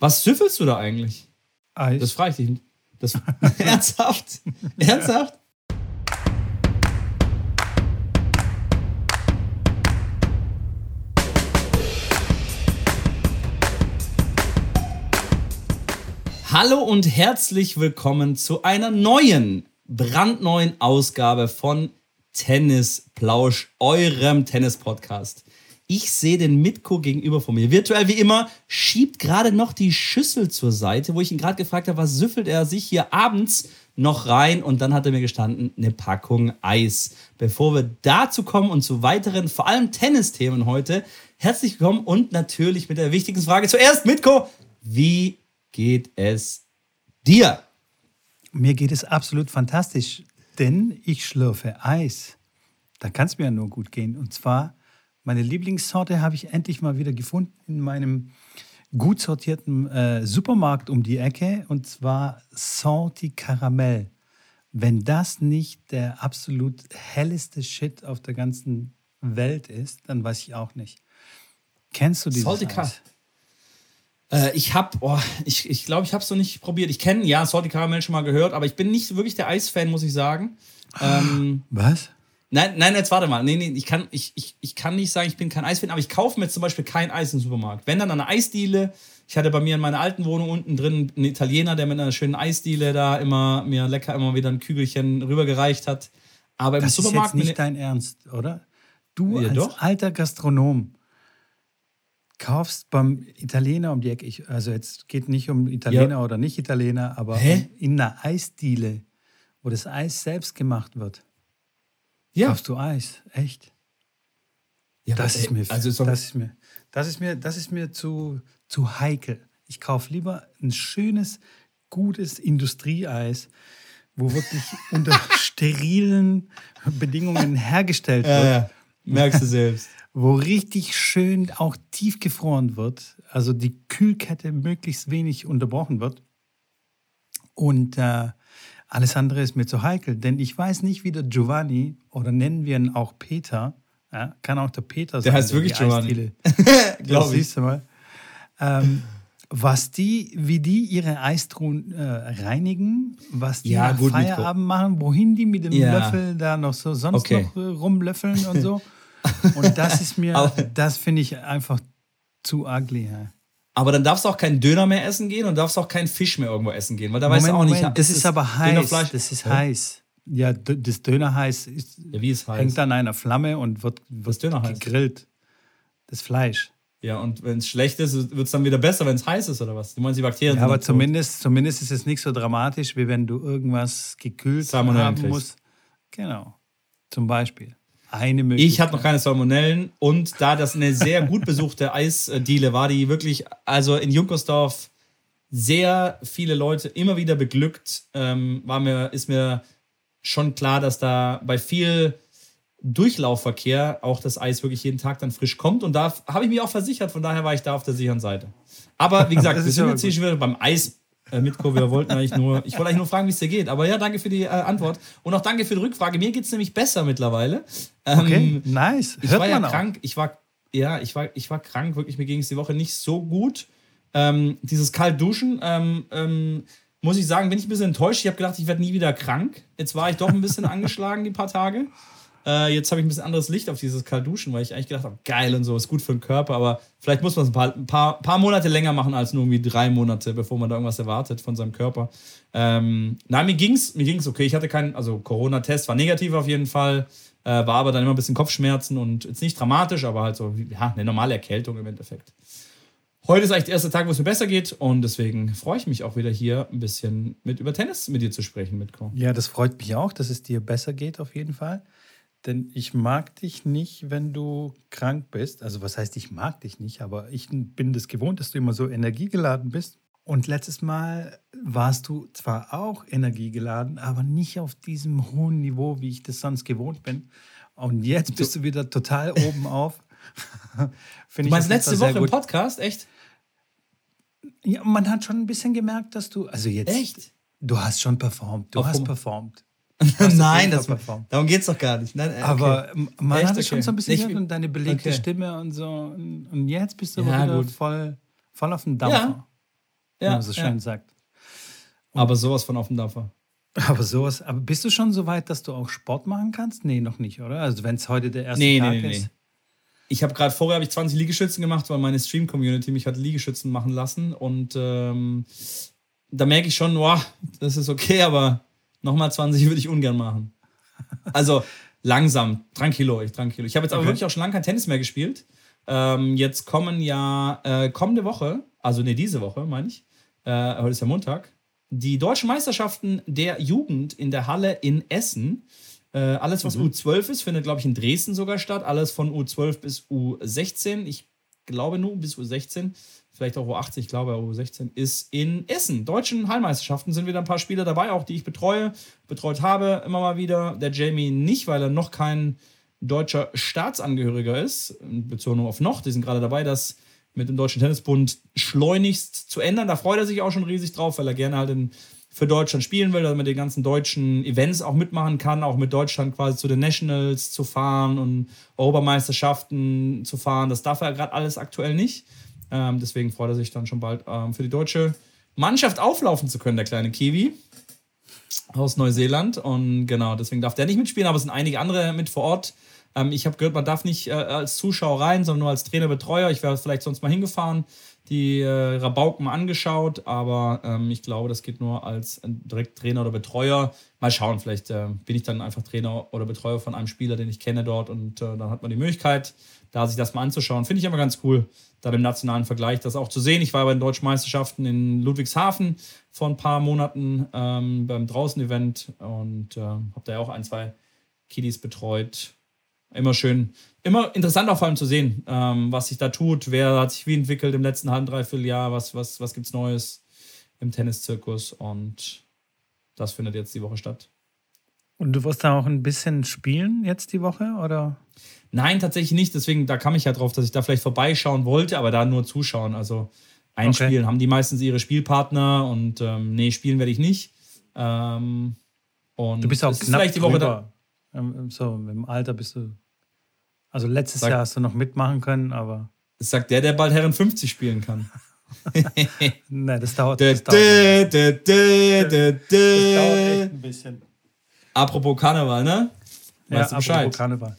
Was süffelst du da eigentlich? Eis. Das frage ich dich. Das, ernsthaft? ernsthaft? Hallo und herzlich willkommen zu einer neuen, brandneuen Ausgabe von Tennis Plausch, eurem Tennis-Podcast. Ich sehe den Mitko gegenüber von mir. Virtuell wie immer, schiebt gerade noch die Schüssel zur Seite, wo ich ihn gerade gefragt habe, was süffelt er sich hier abends noch rein? Und dann hat er mir gestanden, eine Packung Eis. Bevor wir dazu kommen und zu weiteren, vor allem Tennisthemen heute, herzlich willkommen und natürlich mit der wichtigsten Frage zuerst, Mitko, wie geht es dir? Mir geht es absolut fantastisch, denn ich schlürfe Eis. Da kann es mir ja nur gut gehen. Und zwar meine Lieblingssorte habe ich endlich mal wieder gefunden in meinem gut sortierten äh, Supermarkt um die Ecke und zwar Salty Caramel. Wenn das nicht der absolut helleste Shit auf der ganzen Welt ist, dann weiß ich auch nicht. Kennst du dieses Salty Eis? Äh, ich habe, oh, ich ich, glaube, ich habe es noch nicht probiert. Ich kenne, ja, Salty Caramel schon mal gehört, aber ich bin nicht wirklich der Eisfan, muss ich sagen. Ähm, Was? Nein, nein, jetzt warte mal. Nee, nee, ich kann, ich, ich, ich kann nicht sagen, ich bin kein Eisfan, aber ich kaufe mir zum Beispiel kein Eis im Supermarkt. Wenn dann eine Eisdiele, ich hatte bei mir in meiner alten Wohnung unten drin einen Italiener, der mit einer schönen Eisdiele da immer mir lecker immer wieder ein Kügelchen rübergereicht hat. Aber im Das ist Supermarkt. jetzt nicht dein Ernst, oder? Du Ja, als doch. alter Gastronom kaufst beim Italiener um die Ecke, ich, also jetzt geht nicht um Italiener oder nicht Italiener, aber Hä? in einer Eisdiele, wo das Eis selbst gemacht wird, ja, kaufst du Eis, echt? ja, Das ist mir, also doch, das ist mir, das ist mir, das ist mir zu, zu heikel. Ich kaufe lieber ein schönes, gutes Industrieeis, wo wirklich unter sterilen Bedingungen hergestellt wird, ja, ja, merkst du selbst. wo richtig schön auch tiefgefroren wird, also die Kühlkette möglichst wenig unterbrochen wird. Und äh, alles andere ist mir zu heikel, denn ich weiß nicht, wie der Giovanni oder nennen wir ihn auch Peter, ja, kann auch der Peter sein. heißt wirklich Giovanni. Eisdiele- Glaub das ich. siehst du mal. Ähm, was die, wie die ihre Eistruhen äh, reinigen, was die Ja, gut. Feierabend machen, wohin die mit dem Ja. Löffel da noch so sonst Okay. noch äh, rumlöffeln und so. Und das ist mir, das finde ich einfach zu ugly. Ja. Aber dann darfst du auch keinen Döner mehr essen gehen und darfst auch keinen Fisch mehr irgendwo essen gehen, weil da weißt du auch Moment, nicht. das ist aber heiß. Das ist Hä? heiß. Ja, das Dönerheiß ist, Ja, wie ist heiß? hängt an einer Flamme und wird, wird Dönerheiß? gegrillt. Das Fleisch. Ja, und wenn es schlecht ist, wird es dann wieder besser, wenn es heiß ist oder was? Du meinst, die Bakterien Ja, sind aber tot. zumindest, zumindest ist es nicht so dramatisch, wie wenn du irgendwas gekühlt haben musst. Genau. Zum Beispiel. Eine Möglichkeit. Ich hatte noch keine Salmonellen und da das eine sehr gut besuchte Eisdiele war, die wirklich, also in Junkersdorf sehr viele Leute immer wieder beglückt, ähm, war mir, ist mir schon klar, dass da bei viel Durchlaufverkehr auch das Eis wirklich jeden Tag dann frisch kommt und da habe ich mich auch versichert, von daher war ich da auf der sicheren Seite. Aber wie gesagt, Das wir ist sind jetzt hier schon wieder beim Eis. Äh, Mitko, wir wollten eigentlich nur, ich wollte eigentlich nur fragen, wie es dir geht. Aber ja, danke für die äh, Antwort. Und auch danke für die Rückfrage. Mir geht es nämlich besser mittlerweile. Ähm, Okay, nice. ich Hört war ja auch. krank. Ich war, ja, ich war, ich war krank. Wirklich, mir ging es die Woche nicht so gut. Ähm, dieses kalt duschen, ähm, ähm, muss ich sagen, bin ich ein bisschen enttäuscht. Ich habe gedacht, ich werde nie wieder krank. Jetzt war ich doch ein bisschen angeschlagen die paar Tage. Äh, jetzt habe ich ein bisschen anderes Licht auf dieses kalt duschen, weil ich eigentlich gedacht habe, geil und so, ist gut für den Körper. Aber vielleicht muss man es ein paar, ein paar, paar Monate länger machen als nur irgendwie drei Monate, bevor man da irgendwas erwartet von seinem Körper. Ähm, nein, mir ging's, mir ging's okay. Ich hatte keinen, also Corona-Test war negativ auf jeden Fall. Äh, war aber dann immer ein bisschen Kopfschmerzen und jetzt nicht dramatisch, aber halt so, ja, eine normale Erkältung im Endeffekt. Heute ist eigentlich der erste Tag, wo es mir besser geht und deswegen freue ich mich auch wieder hier ein bisschen mit über Tennis mit dir zu sprechen, Mitko. Ja, das freut mich auch, dass es dir besser geht, auf jeden Fall. Denn ich mag dich nicht, wenn du krank bist. Also, was heißt, ich mag dich nicht, aber ich bin das gewohnt, dass du immer so energiegeladen bist. Und letztes Mal warst du zwar auch energiegeladen, aber nicht auf diesem hohen Niveau, wie ich das sonst gewohnt bin. Und jetzt bist du wieder total oben auf. Finde Du meinst letzte Woche im gut. Podcast? Echt? Ja, man hat schon ein bisschen gemerkt, dass du. Also jetzt. Echt? Du hast schon performt. Du Auf hast performt. Nein, das, darum geht es doch gar nicht. Nein, äh, okay. Aber man Echt? hat es schon Okay. so ein bisschen Ich- gehört und deine belegte okay. Stimme und so. Und jetzt bist du Ja, wieder gut. voll, voll auf dem Dampfer. ja, wie man so schön ja. sagt. Und aber sowas von auf dem Dampfer. Aber sowas, aber bist du schon so weit, dass du auch Sport machen kannst? Nee, noch nicht, oder? Also wenn es heute der erste nee, Tag nee, nee, ist. Nee. Ich habe gerade vorher habe ich 20 Liegestützen gemacht, weil meine Stream-Community mich hat Liegestützen machen lassen. Und ähm, da merke ich schon, wow, das ist okay, aber nochmal 20 würde ich ungern machen. Also langsam, tranquilo, ich tranquilo. Ich habe jetzt aber okay. wirklich auch schon lange kein Tennis mehr gespielt. Ähm, jetzt kommen ja äh, kommende Woche, also nee, diese Woche, meine ich, äh, heute ist ja Montag, die deutschen Meisterschaften der Jugend in der Halle in Essen. Äh, alles, was mhm. U12 ist, findet, glaube ich, in Dresden sogar statt. Alles von U12 bis U16. Ich glaube nur bis U16. Vielleicht auch U18, ich glaube U16 ist in Essen. Deutschen Heilmeisterschaften sind wieder ein paar Spieler dabei, auch die ich betreue, betreut habe immer mal wieder. Der Jamie nicht, weil er noch kein deutscher Staatsangehöriger ist. Bezogen auf noch, die sind gerade dabei, das mit dem Deutschen Tennisbund schleunigst zu ändern. Da freut er sich auch schon riesig drauf, weil er gerne halt in, für Deutschland spielen will, damit er den ganzen deutschen Events auch mitmachen kann, auch mit Deutschland quasi zu den Nationals zu fahren und Europameisterschaften zu fahren. Das darf er gerade alles aktuell nicht. Ähm, deswegen freut er sich dann schon bald ähm, für die deutsche Mannschaft auflaufen zu können, der kleine Kiwi aus Neuseeland. Und genau, deswegen darf der nicht mitspielen, aber es sind einige andere mit vor Ort. Ähm, ich habe gehört, man darf nicht äh, als Zuschauer rein, sondern nur als Trainerbetreuer. Ich wäre vielleicht sonst mal hingefahren, die äh, Rabauken angeschaut, aber ähm, ich glaube, das geht nur als direkt Trainer oder Betreuer. Mal schauen, vielleicht äh, bin ich dann einfach Trainer oder Betreuer von einem Spieler, den ich kenne dort und äh, dann hat man die Möglichkeit, da sich das mal anzuschauen. Finde ich immer ganz cool, da im nationalen Vergleich das auch zu sehen. Ich war bei den Deutschen Meisterschaften in Ludwigshafen vor ein paar Monaten ähm, beim Draußen-Event und äh, habe da ja auch ein, zwei Kiddies betreut immer schön, immer interessant auch vor allem zu sehen, ähm, was sich da tut, wer hat sich wie entwickelt im letzten halben, dreiviertel Jahr, was, was, was gibt es Neues im Tenniszirkus und das findet jetzt die Woche statt. Und du wirst da auch ein bisschen spielen jetzt die Woche, oder? Nein, tatsächlich nicht. Deswegen, da kam ich ja drauf, dass ich da vielleicht vorbeischauen wollte, aber da nur zuschauen. Also einspielen okay. haben die meistens ihre Spielpartner und ähm, nee, spielen werde ich nicht. Ähm, und du bist auch knapp vielleicht die Woche da. Ähm, so, im Alter bist du. Also letztes Sag, Jahr hast du noch mitmachen können, aber. Das sagt der, der bald Herren 50 spielen kann. Nein, das dauert, das, dauert das dauert echt ein bisschen. Apropos Karneval, ne? Weißt ja, du Bescheid? apropos Karneval.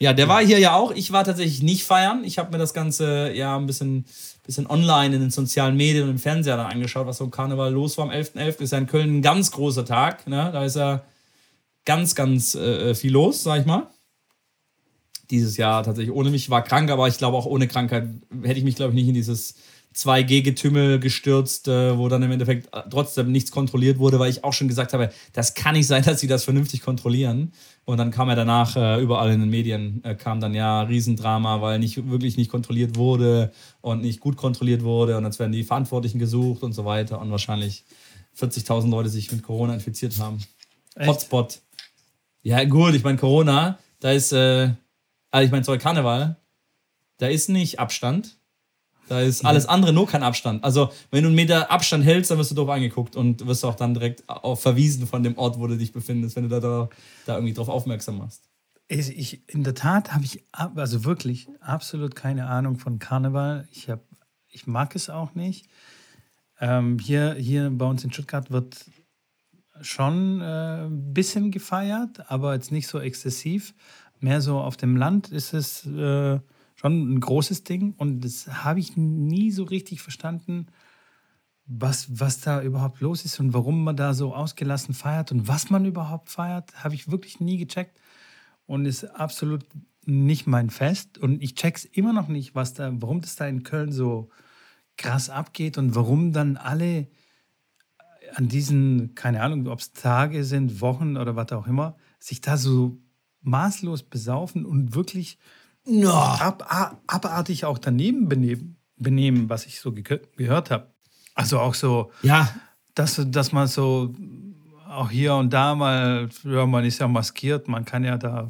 Ja, der ja. war hier ja auch. Ich war tatsächlich nicht feiern. Ich habe mir das Ganze ja ein bisschen, bisschen online in den sozialen Medien und im Fernseher dann angeschaut, was so im Karneval los war am 11.11. .11. Ist ja in Köln ein ganz großer Tag. Ne? Da ist ja ganz, ganz äh, viel los, sag ich mal. Dieses Jahr tatsächlich ohne mich war krank, aber ich glaube auch ohne Krankheit hätte ich mich, glaube ich, nicht in dieses 2G-Getümmel gestürzt, äh, wo dann im Endeffekt äh, trotzdem nichts kontrolliert wurde, weil ich auch schon gesagt habe, das kann nicht sein, dass sie das vernünftig kontrollieren. Und dann kam ja danach äh, überall in den Medien, kam dann ja Riesendrama, weil nicht wirklich nicht kontrolliert wurde und nicht gut kontrolliert wurde und jetzt werden die Verantwortlichen gesucht und so weiter und wahrscheinlich 40.000 Leute sich mit Corona infiziert haben. Echt? Hotspot. Ja, gut, ich meine, Corona, da ist, äh, also ich meine, sorry, Karneval, da ist nicht Abstand. Da ist alles andere nur kein Abstand. Also, wenn du einen Meter Abstand hältst, dann wirst du doof angeguckt und wirst auch dann direkt auf verwiesen von dem Ort, wo du dich befindest, wenn du da, da, da irgendwie drauf aufmerksam machst. Ich, in der Tat habe ich also wirklich absolut keine Ahnung von Karneval. Ich, hab, ich mag es auch nicht. Ähm, hier, hier bei uns in Stuttgart wird schon äh, ein bisschen gefeiert, aber jetzt nicht so exzessiv. Mehr so auf dem Land ist es äh, schon ein großes Ding und das habe ich nie so richtig verstanden, was, was da überhaupt los ist und warum man da so ausgelassen feiert und was man überhaupt feiert, habe ich wirklich nie gecheckt und ist absolut nicht mein Fest. Und ich check's immer noch nicht, was da, warum das da in Köln so krass abgeht und warum dann alle an diesen, keine Ahnung, ob es Tage sind, Wochen oder was auch immer, sich da so maßlos besaufen und wirklich no. ab, abartig auch daneben benehmen, benehmen was ich so ge gehört habe. Also auch so, ja. dass, dass man so auch hier und da mal, ja, man ist ja maskiert, man kann ja da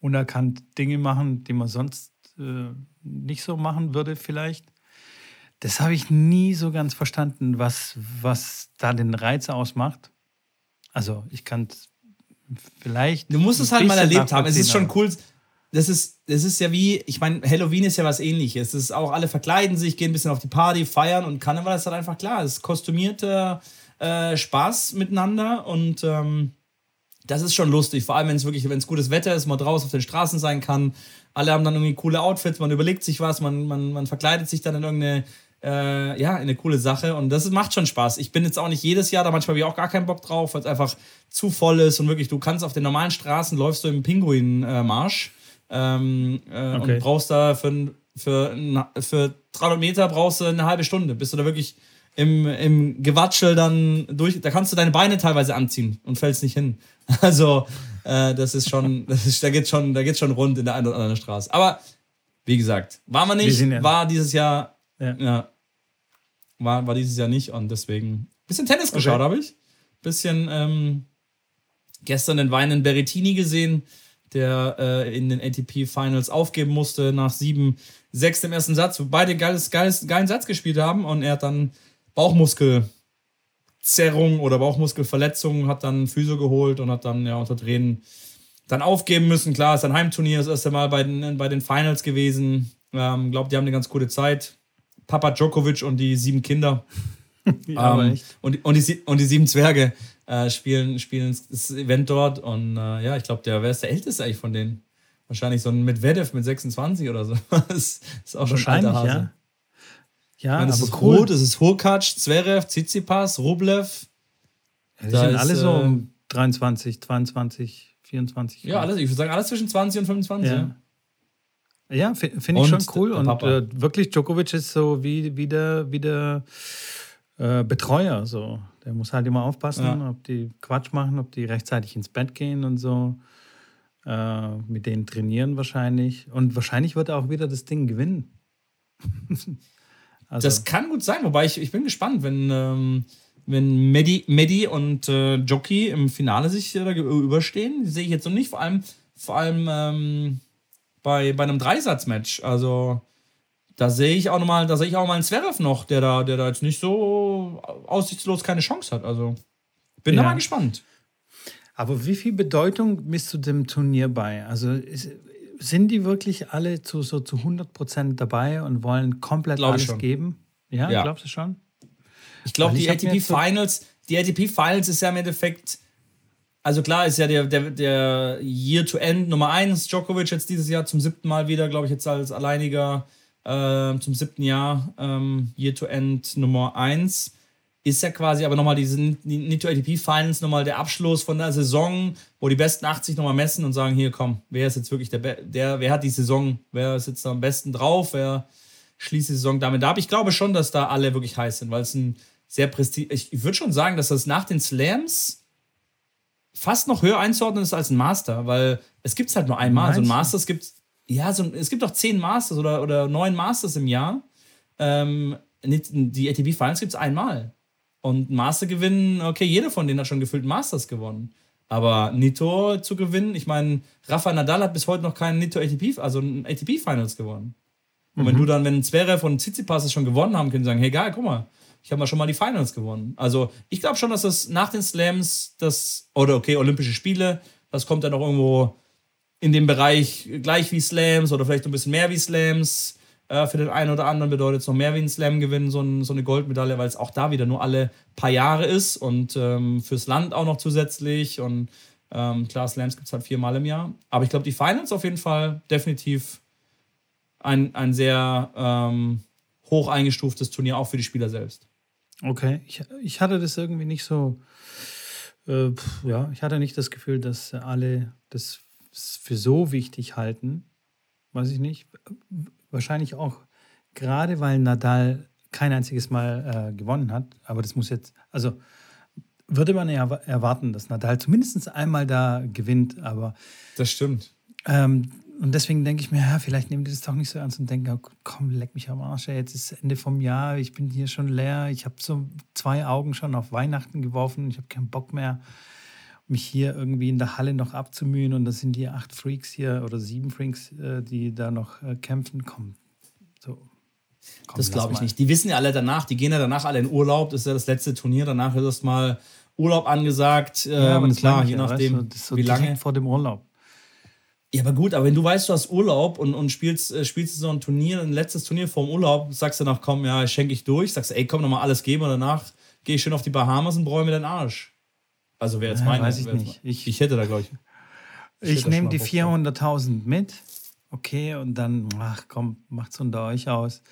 unerkannt Dinge machen, die man sonst äh, nicht so machen würde vielleicht. Das habe ich nie so ganz verstanden, was, was da den Reiz ausmacht. Also ich kann vielleicht. Du musst es halt mal erlebt haben. Es ist schon cool. Das ist, es ist ja wie, ich meine, Halloween ist ja was ähnliches. Es ist auch, alle verkleiden sich, gehen ein bisschen auf die Party, feiern und Karneval ist halt einfach klar. Es ist kostümierter äh, Spaß miteinander und ähm, das ist schon lustig. Vor allem, wenn es wirklich, wenn es gutes Wetter ist, man draußen auf den Straßen sein kann. Alle haben dann irgendwie coole Outfits, man überlegt sich was, man, man, man verkleidet sich dann in irgendeine äh, ja, eine coole Sache und das macht schon Spaß. Ich bin jetzt auch nicht jedes Jahr da, manchmal habe ich auch gar keinen Bock drauf, weil es einfach zu voll ist und wirklich, du kannst auf den normalen Straßen läufst du im Pinguinmarsch ähm, äh, okay. und brauchst da für, für, für 300 Meter brauchst du eine halbe Stunde, bis du da wirklich im, im Gewatschel dann durch, da kannst du deine Beine teilweise anziehen und fällst nicht hin. Also, äh, das ist schon, das ist, da geht schon, da geht's schon rund in der einen oder anderen Straße. Aber wie gesagt, waren wir nicht, ja war dieses Jahr, ja. ja. war, war dieses Jahr nicht und deswegen bisschen Tennis okay. geschaut habe ich, bisschen ähm, gestern den Weinen Berrettini gesehen, der äh, in den ATP Finals aufgeben musste nach 7, 6 im ersten Satz, wo beide geiles, geiles, geilen Satz gespielt haben und er hat dann Bauchmuskelzerrung oder Bauchmuskelverletzung, hat dann Physio geholt und hat dann ja unter Tränen dann aufgeben müssen. Klar, ist ein Heimturnier, das erste Mal bei den, bei den Finals gewesen. Ähm, glaube, die haben eine ganz gute Zeit. Papa Djokovic und die sieben Kinder. ja, ähm, und, und, die, und die sieben Zwerge äh, spielen, spielen das Event dort. Und äh, ja, ich glaube, der, ist der Älteste eigentlich von denen? Wahrscheinlich so ein Medvedev mit 26 oder so. das ist auch schon ein alter Hase. Ja. Ja, meine, das aber ist cool. Rot, das ist Hurkac, Zverev, Tsitsipas, Rublev. Ja, die da sind ist, alle so äh, um 23, 22, 24. Ja, alles, ich würde sagen, alles zwischen 20 und 25. Ja, ja finde ich schon cool. Und äh, wirklich, Djokovic ist so wie, wie der, wie der äh, Betreuer. So. Der muss halt immer aufpassen, ja. ob die Quatsch machen, ob die rechtzeitig ins Bett gehen und so. Äh, mit denen trainieren wahrscheinlich. Und wahrscheinlich wird er auch wieder das Ding gewinnen. Also. Das kann gut sein, wobei ich, ich bin gespannt, wenn, ähm, wenn Medi, Medi und äh, Jockey im Finale sich äh, überstehen. Sehe ich jetzt noch nicht, vor allem, vor allem ähm, bei, bei einem Dreisatzmatch. Also da sehe ich auch noch mal, da sehe ich auch mal einen Zverev noch, der da, der da jetzt nicht so aussichtslos keine Chance hat. Also bin ja. da mal gespannt. Aber wie viel Bedeutung misst du dem Turnier bei? Also ist, sind die wirklich alle zu, so zu 100% dabei und wollen komplett Glaub alles geben? Ja, ja, glaubst du schon? Ich glaube, die ATP Finals, die ATP Finals ist ja im Endeffekt, also klar ist ja der, der, der Year to End Nummer 1, Djokovic jetzt dieses Jahr zum siebten Mal wieder, glaube ich, jetzt als alleiniger äh, zum siebten Jahr ähm, Year to End Nummer 1 ist ja quasi aber nochmal diese Nito ATP Finals nochmal der Abschluss von der Saison, wo die besten 80 nochmal messen und sagen, hier komm, wer ist jetzt wirklich der, der wer hat die Saison, wer ist jetzt am besten drauf, wer schließt die Saison damit ab. Ich glaube schon, dass da alle wirklich heiß sind, weil es ein sehr prestig, ich, würde schon sagen, dass das nach den Slams fast noch höher einzuordnen ist als ein Master, weil es gibt es halt nur einmal. So ein Masters gibt ja, so, es gibt auch zehn Masters oder, oder neun Masters im Jahr. Ähm, die ATP Finals gibt es einmal. Und Master gewinnen, okay, jeder von denen hat schon gefühlt Masters gewonnen. Aber Nito zu gewinnen, ich meine, Rafa Nadal hat bis heute noch keinen Nito ATP, also ein ATP Finals gewonnen. Und mhm. wenn du dann, wenn Zverev und Tsitsipas es schon gewonnen haben, können sie sagen, hey, geil, guck mal, ich habe mal schon mal die Finals gewonnen. Also ich glaube schon, dass das nach den Slams, das, oder okay, Olympische Spiele, das kommt dann auch irgendwo in dem Bereich gleich wie Slams oder vielleicht ein bisschen mehr wie Slams. Äh, für den einen oder anderen bedeutet es noch mehr wie ein Slam gewinnen, so, ein, so eine Goldmedaille, weil es auch da wieder nur alle paar Jahre ist und ähm, fürs Land auch noch zusätzlich. Und ähm, klar, Slams gibt es halt viermal im Jahr. Aber ich glaube, die Finals auf jeden Fall definitiv ein, ein sehr ähm, hoch eingestuftes Turnier, auch für die Spieler selbst. Okay, ich, ich hatte das irgendwie nicht so. Äh, ja, ich hatte nicht das Gefühl, dass alle das für so wichtig halten. Weiß ich nicht wahrscheinlich auch gerade, weil Nadal kein einziges Mal äh, gewonnen hat. Aber das muss jetzt, also würde man ja erwarten, dass Nadal zumindest einmal da gewinnt. Aber das stimmt. Ähm, und deswegen denke ich mir, ja, vielleicht nehmen die das doch nicht so ernst und denken, oh, komm, leck mich am Arsch, jetzt ist Ende vom Jahr, ich bin hier schon leer, ich habe so zwei Augen schon auf Weihnachten geworfen, ich habe keinen Bock mehr, mich hier irgendwie in der Halle noch abzumühen und das sind die acht Freaks hier oder sieben Freaks, äh, die da noch äh, kämpfen. Komm, so. Komm, das glaube ich nicht. Die wissen ja alle danach, die gehen ja danach alle in Urlaub. Das ist ja das letzte Turnier. Danach ist erstmal Urlaub angesagt. Ja, aber ähm, klar, je nachdem, weißt du, so wie lange. vor dem Urlaub. Ja, aber gut, aber wenn du weißt, du hast Urlaub und, und spielst, äh, spielst so ein Turnier, ein letztes Turnier vorm Urlaub, sagst du danach, komm, ja, schenke ich durch, sagst du, ey, komm, nochmal alles geben und danach gehe ich schön auf die Bahamas und bräume mir den Arsch. Also wäre jetzt Ja, mein. weiß ich nicht. Ich- ich hätte da, glaube ich. Ich, nehme die mal Bock 400.000 mit. Okay, und dann, ach komm, macht's unter euch aus.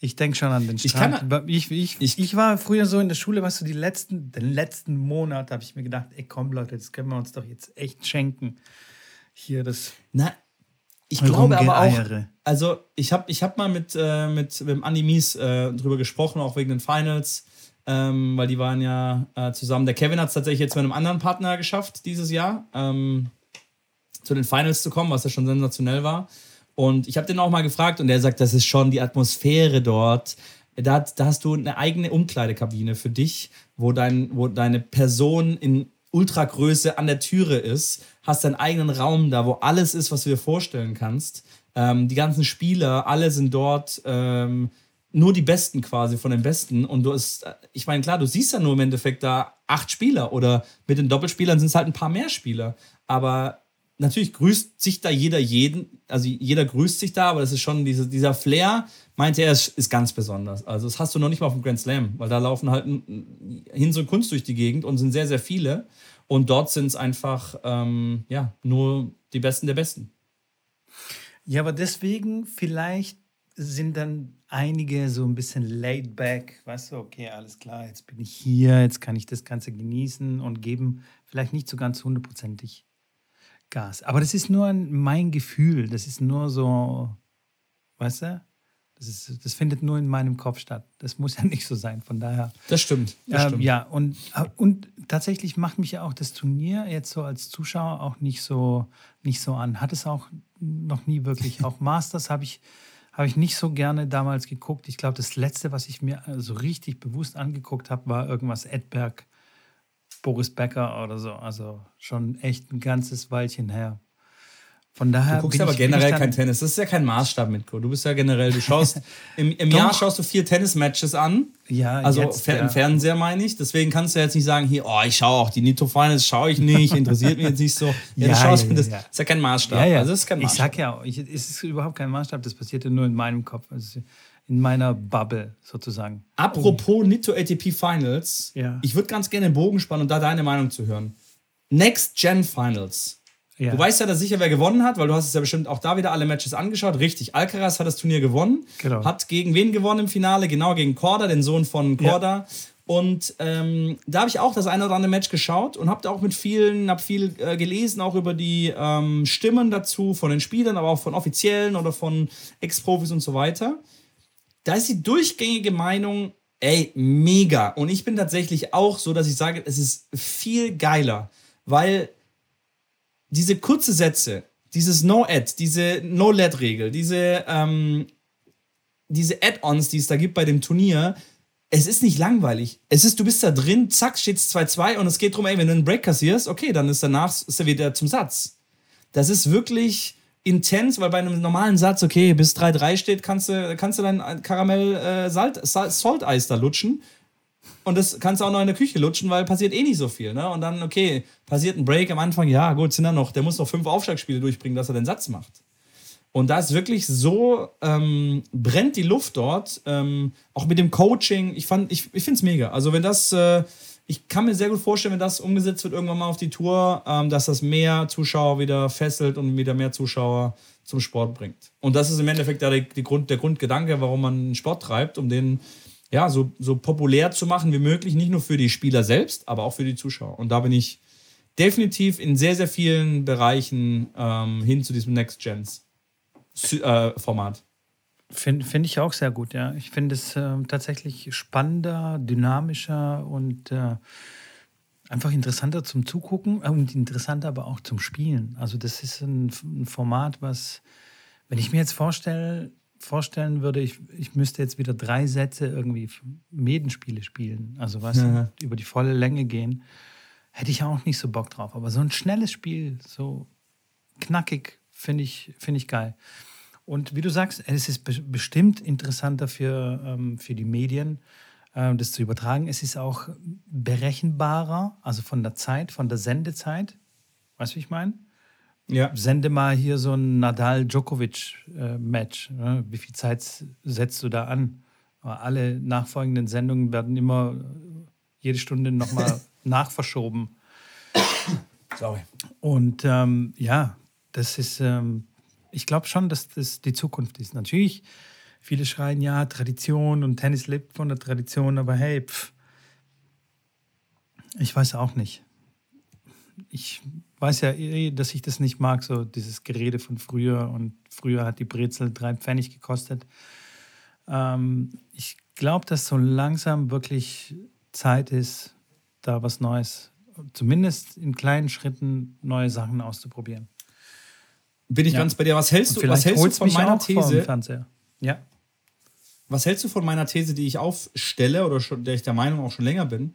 Ich denke schon an den Ich kann Strand. Ich, ich, ich, Ich- war früher so in der Schule, weißt du, die letzten, den letzten Monat habe ich mir gedacht, ey komm Leute, das können wir uns doch jetzt echt schenken. Hier das Na, ich glaube aber auch, also ich habe ich hab mal mit, äh, mit, mit dem Andi Mies äh, drüber gesprochen, auch wegen den Finals, ähm, weil die waren ja äh, zusammen. Der Kevin hat es tatsächlich jetzt mit einem anderen Partner geschafft dieses Jahr, ähm, zu den Finals zu kommen, was ja schon sensationell war. Und ich habe den auch mal gefragt und der sagt, das ist schon die Atmosphäre dort. Da, da hast du eine eigene Umkleidekabine für dich, wo, dein, wo deine Person in Ultragröße an der Türe ist, hast deinen eigenen Raum da, wo alles ist, was du dir vorstellen kannst. Ähm, die ganzen Spieler, alle sind dort ähm, nur die Besten quasi von den Besten. Und du ist, ich meine, klar, du siehst ja nur im Endeffekt da acht Spieler oder mit den Doppelspielern sind es halt ein paar mehr Spieler. Aber natürlich grüßt sich da jeder jeden, also jeder grüßt sich da, aber das ist schon diese, dieser Flair, meinte er, ist, ist ganz besonders. Also das hast du noch nicht mal auf dem Grand Slam, weil da laufen halt n- Hinz und Kunst durch die Gegend und sind sehr, sehr viele. Und dort sind es einfach, ähm, ja, nur die Besten der Besten. Ja, aber deswegen vielleicht sind dann einige so ein bisschen laid back, weißt du, okay, alles klar, jetzt bin ich hier, jetzt kann ich das Ganze genießen und geben vielleicht nicht so ganz hundertprozentig Gas. Aber das ist nur ein- mein Gefühl, das ist nur so, weißt du, das, ist, das findet nur in meinem Kopf statt. Das muss ja nicht so sein, von daher. Das stimmt. Das Ähm, stimmt. ja, und, und tatsächlich macht mich ja auch das Turnier jetzt so als Zuschauer auch nicht so, nicht so an. Hat es auch noch nie wirklich. Auch Masters habe ich, habe ich nicht so gerne damals geguckt. Ich glaube, das letzte, was ich mir so richtig bewusst angeguckt habe, war irgendwas Edberg, Boris Becker oder so. Also schon echt ein ganzes Weilchen her. Von daher. Du guckst aber ich- generell ich kein Tennis. Das ist ja kein Maßstab, Mitko. Du bist ja generell, du schaust, im, im. Jahr schaust du vier Tennismatches an. Ja, Also jetzt, Fer ja. im Fernseher meine ich. Deswegen kannst du jetzt nicht sagen, hier, oh, ich schaue auch die Nitro Finals, schaue ich nicht, interessiert mich jetzt nicht so. Ja, Ja, du schaust, ja, das ja. ist ja kein Maßstab. Ja, ja. Also das ist kein ich Maßstab. sag ja, ich, es ist überhaupt kein Maßstab, das passiert ja nur in meinem Kopf, also in meiner Bubble sozusagen. Apropos Nitro ATP Finals, Ja. ich würde ganz gerne den Bogen spannen und da deine Meinung zu hören. Next Gen Finals. Ja. Du weißt ja da sicher, wer gewonnen hat, weil du hast es ja bestimmt auch da wieder alle Matches angeschaut. Richtig, Alcaraz hat das Turnier gewonnen. Genau. Hat gegen wen gewonnen im Finale? Genau, gegen Korda, den Sohn von Korda. Und ähm, da habe ich auch das eine oder andere Match geschaut und habe da auch mit vielen, habe viel äh, gelesen, auch über die ähm, Stimmen dazu von den Spielern, aber auch von Offiziellen oder von Ex-Profis und so weiter. Da ist die durchgängige Meinung, ey, mega. Und ich bin tatsächlich auch so, dass ich sage, es ist viel geiler, weil diese kurze Sätze, dieses No-Ad, diese No-Let-Regel, diese, ähm, diese Add-ons, die es da gibt bei dem Turnier, es ist nicht langweilig. Es ist, du bist da drin, zack, steht's 2-2 und es geht drum, ey, wenn du einen Break kassierst, okay, dann ist danach ist er wieder zum Satz. Das ist wirklich intens, weil bei einem normalen Satz, okay, bis 3-3 steht, kannst du, kannst du dein Karamell äh, Salt, Salt, Salt-Eis da lutschen. Und das kannst du auch noch in der Küche lutschen, weil passiert eh nicht so viel. Ne? Und dann, okay, passiert ein Break am Anfang, ja, gut, sind da noch, der muss noch fünf Aufschlagspiele durchbringen, dass er den Satz macht. Und da ist wirklich so, ähm, brennt die Luft dort, ähm, auch mit dem Coaching. Ich, ich, ich finde es mega. Also, wenn das, äh, ich kann mir sehr gut vorstellen, wenn das umgesetzt wird irgendwann mal auf die Tour, ähm, dass das mehr Zuschauer wieder fesselt und wieder mehr Zuschauer zum Sport bringt. Und das ist im Endeffekt die, die Grund, der Grundgedanke, warum man Sport treibt, um den ja, so, so populär zu machen wie möglich, nicht nur für die Spieler selbst, aber auch für die Zuschauer. Und da bin ich definitiv in sehr, sehr vielen Bereichen ähm, hin zu diesem Next Gens äh, Format. Finde find ich auch sehr gut, ja. Ich finde es ähm, tatsächlich spannender, dynamischer und äh, einfach interessanter zum Zugucken äh, und interessanter aber auch zum Spielen. Also das ist ein, ein Format, was, wenn ich mir jetzt vorstelle, vorstellen würde, ich, ich müsste jetzt wieder drei Sätze irgendwie Medenspiele spielen, also was Ja. über die volle Länge gehen, hätte ich auch nicht so Bock drauf. Aber so ein schnelles Spiel, so knackig, finde ich, finde ich geil. Und wie du sagst, es ist be- bestimmt interessanter für, ähm, für die Medien, ähm, das zu übertragen. Es ist auch berechenbarer, also von der Zeit, von der Sendezeit. Weißt du, wie ich meine? Ja. sende mal hier so ein Nadal-Djokovic-Match. Äh, Wie viel Zeit setzt du da an? Alle nachfolgenden Sendungen werden immer jede Stunde nochmal nachverschoben. Sorry. Und ähm, ja, das ist, ähm, ich glaube schon, dass das die Zukunft ist. Natürlich, viele schreien ja, Tradition und Tennis lebt von der Tradition, aber hey, pff, ich weiß auch nicht. Ich weiß ja eh, dass ich das nicht mag, so dieses Gerede von früher und früher hat die Brezel drei Pfennig gekostet. Ähm, ich glaube, dass so langsam wirklich Zeit ist, da was Neues, zumindest in kleinen Schritten neue Sachen auszuprobieren. Bin ich ja. ganz bei dir. Was hältst du, was hältst du von meiner These? Ja. Was hältst du von meiner These, die ich aufstelle oder schon, der ich der Meinung auch schon länger bin,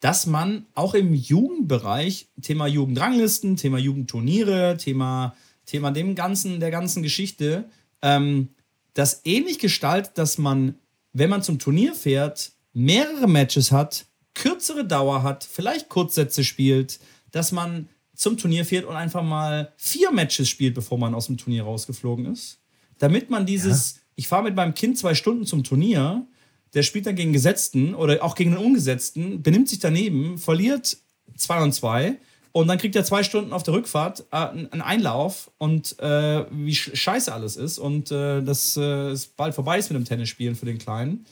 dass man auch im Jugendbereich, Thema Jugendranglisten, Thema Jugendturniere, Thema, Thema dem ganzen, der ganzen Geschichte, ähm, das ähnlich gestaltet, dass man, wenn man zum Turnier fährt, mehrere Matches hat, kürzere Dauer hat, vielleicht Kurzsätze spielt, dass man zum Turnier fährt und einfach mal vier Matches spielt, bevor man aus dem Turnier rausgeflogen ist. Damit man dieses, ja. ich fahre mit meinem Kind zwei Stunden zum Turnier, der spielt dann gegen Gesetzten oder auch gegen einen Ungesetzten, benimmt sich daneben, verliert 2 und 2 und dann kriegt er zwei Stunden auf der Rückfahrt äh, einen Einlauf und äh, wie scheiße alles ist und äh, dass äh, es bald vorbei ist mit dem Tennisspielen für den Kleinen.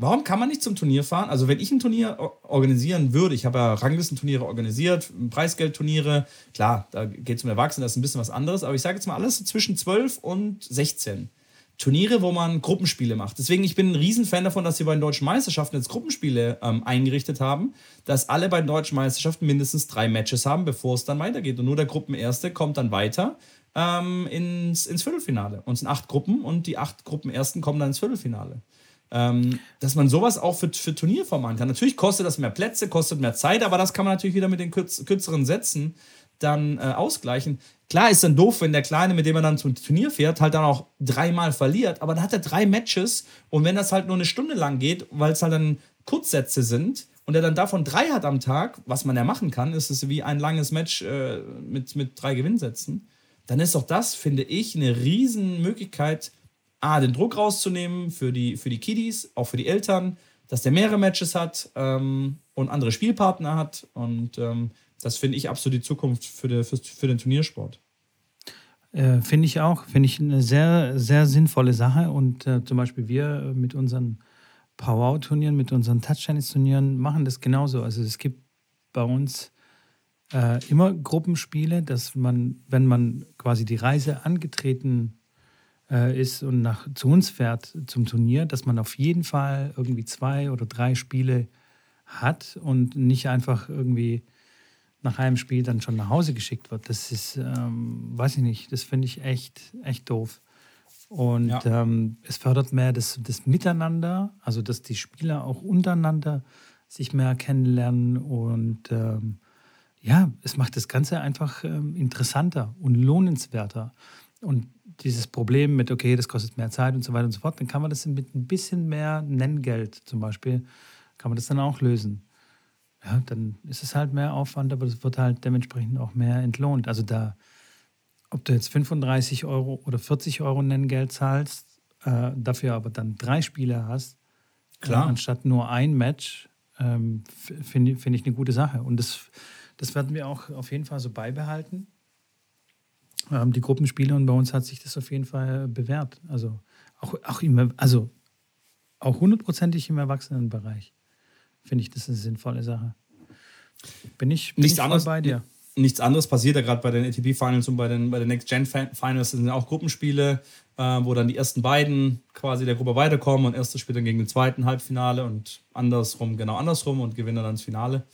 Warum kann man nicht zum Turnier fahren? Also, wenn ich ein Turnier organisieren würde, ich habe ja Ranglistenturniere organisiert, Preisgeldturniere, klar, da geht es um Erwachsene, das ist ein bisschen was anderes, aber ich sage jetzt mal alles so zwischen 12 und 16. Turniere, wo man Gruppenspiele macht. Deswegen, ich bin ein Riesenfan davon, dass sie bei den deutschen Meisterschaften jetzt Gruppenspiele ähm, eingerichtet haben, dass alle bei den deutschen Meisterschaften mindestens drei Matches haben, bevor es dann weitergeht. Und nur der Gruppenerste kommt dann weiter ähm, ins, ins Viertelfinale. Und es sind acht Gruppen und die acht Gruppenersten kommen dann ins Viertelfinale. Ähm, dass man sowas auch für, für Turnierform machen kann. Natürlich kostet das mehr Plätze, kostet mehr Zeit, aber das kann man natürlich wieder mit den kürz, kürzeren Sätzen dann äh, ausgleichen. Klar ist dann doof, wenn der Kleine, mit dem er dann zum Turnier fährt, halt dann auch dreimal verliert, aber dann hat er drei Matches und wenn das halt nur eine Stunde lang geht, weil es halt dann Kurzsätze sind und er dann davon drei hat am Tag, was man ja machen kann, ist es wie ein langes Match äh, mit, mit drei Gewinnsätzen, dann ist auch das, finde ich, eine riesen Möglichkeit, A, den Druck rauszunehmen für die, für die Kiddies, auch für die Eltern, dass der mehrere Matches hat ähm, und andere Spielpartner hat. Und ähm, das finde ich absolut die Zukunft für, die, für, für den Turniersport. Äh, finde ich auch. Finde ich eine sehr, sehr sinnvolle Sache. Und äh, zum Beispiel wir mit unseren Power-Turnieren, mit unseren Touch-Tennis-Turnieren machen das genauso. Also es gibt bei uns äh, immer Gruppenspiele, dass man, wenn man quasi die Reise angetreten äh, ist und nach, zu uns fährt zum Turnier, dass man auf jeden Fall irgendwie zwei oder drei Spiele hat und nicht einfach irgendwie nach einem Spiel dann schon nach Hause geschickt wird. Das ist, ähm, weiß ich nicht, das finde ich echt, echt doof. Und ja. ähm, es fördert mehr das, das Miteinander, also dass die Spieler auch untereinander sich mehr kennenlernen und ähm, ja, es macht das Ganze einfach ähm, interessanter und lohnenswerter. Und dieses Problem mit, okay, das kostet mehr Zeit und so weiter und so fort, dann kann man das mit ein bisschen mehr Nenngeld zum Beispiel, kann man das dann auch lösen. Ja, dann ist es halt mehr Aufwand, aber es wird halt dementsprechend auch mehr entlohnt. Also da, ob du jetzt 35 Euro oder 40 Euro Nenngeld zahlst, äh, dafür aber dann drei Spiele hast, Klar. Äh, anstatt nur ein Match, ähm, finde find ich eine gute Sache. Und das, das werden wir auch auf jeden Fall so beibehalten ähm, die Gruppenspiele und bei uns hat sich das auf jeden Fall bewährt. Also auch, auch, im, also auch hundertprozentig im Erwachsenenbereich finde ich das eine sinnvolle Sache. Bin ich, bin nichts ich anderes, bei dir. Nichts anderes passiert ja gerade bei den ATP Finals und bei den, bei den Next Gen Finals. Das sind auch Gruppenspiele, äh, wo dann die ersten beiden quasi der Gruppe weiterkommen und erste spielt dann gegen den zweiten Halbfinale und andersrum, genau andersrum und gewinnt dann das Finale.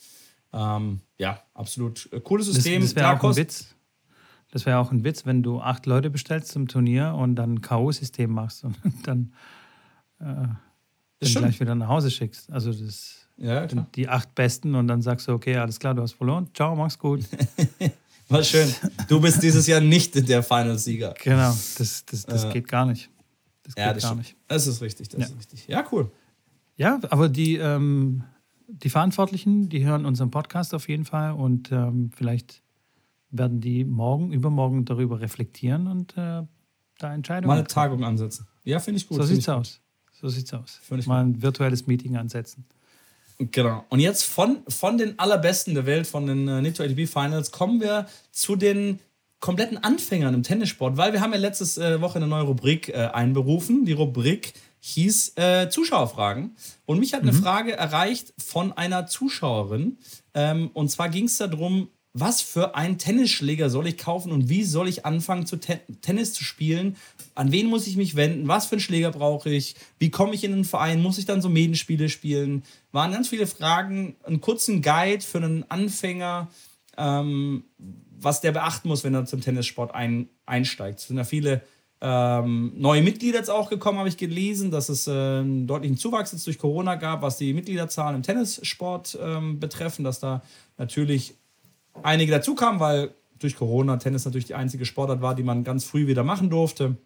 Ähm, ja, absolut äh, cooles System. Das, das wäre auch ein Witz. Das wäre auch ein Witz, wenn du acht Leute bestellst zum Turnier und dann ein K.O.-System machst und dann, äh, dann gleich wieder nach Hause schickst. Also das ja, die acht Besten und dann sagst du, okay, alles klar, du hast verloren. Ciao, mach's gut. War schön. Du bist dieses Jahr nicht der Final-Sieger. Genau, das, das, das äh, geht gar nicht. Das geht ja, das gar nicht. Das ist richtig, das ja. ist richtig. Ja, cool. Ja, aber die, ähm, die Verantwortlichen, die hören unseren Podcast auf jeden Fall und ähm, vielleicht werden die morgen, übermorgen darüber reflektieren und äh, da Entscheidungen. Mal eine Tagung ansetzen. Ja, finde ich gut. So sieht's aus. So sieht's aus. Mal ein virtuelles Meeting ansetzen. Genau. Und jetzt von, von den allerbesten der Welt, von den äh, Nitro ATP Finals, kommen wir zu den kompletten Anfängern im Tennissport, weil wir haben ja letzte äh, Woche eine neue Rubrik äh, einberufen. Die Rubrik hieß äh, Zuschauerfragen. Und mich hat eine mhm. Frage erreicht von einer Zuschauerin. Ähm, und zwar ging es darum, was für einen Tennisschläger soll ich kaufen und wie soll ich anfangen, zu Ten Tennis zu spielen? An wen muss ich mich wenden? Was für einen Schläger brauche ich? Wie komme ich in einen Verein? Muss ich dann so Medenspiele spielen? Waren ganz viele Fragen, einen kurzen Guide für einen Anfänger, ähm, was der beachten muss, wenn er zum Tennissport ein, einsteigt. Es sind ja viele ähm, neue Mitglieder jetzt auch gekommen, habe ich gelesen, dass es äh, einen deutlichen Zuwachs jetzt durch Corona gab, was die Mitgliederzahlen im Tennissport ähm, betreffen, dass da natürlich einige dazu kamen, weil durch Corona Tennis natürlich die einzige Sportart war, die man ganz früh wieder machen durfte.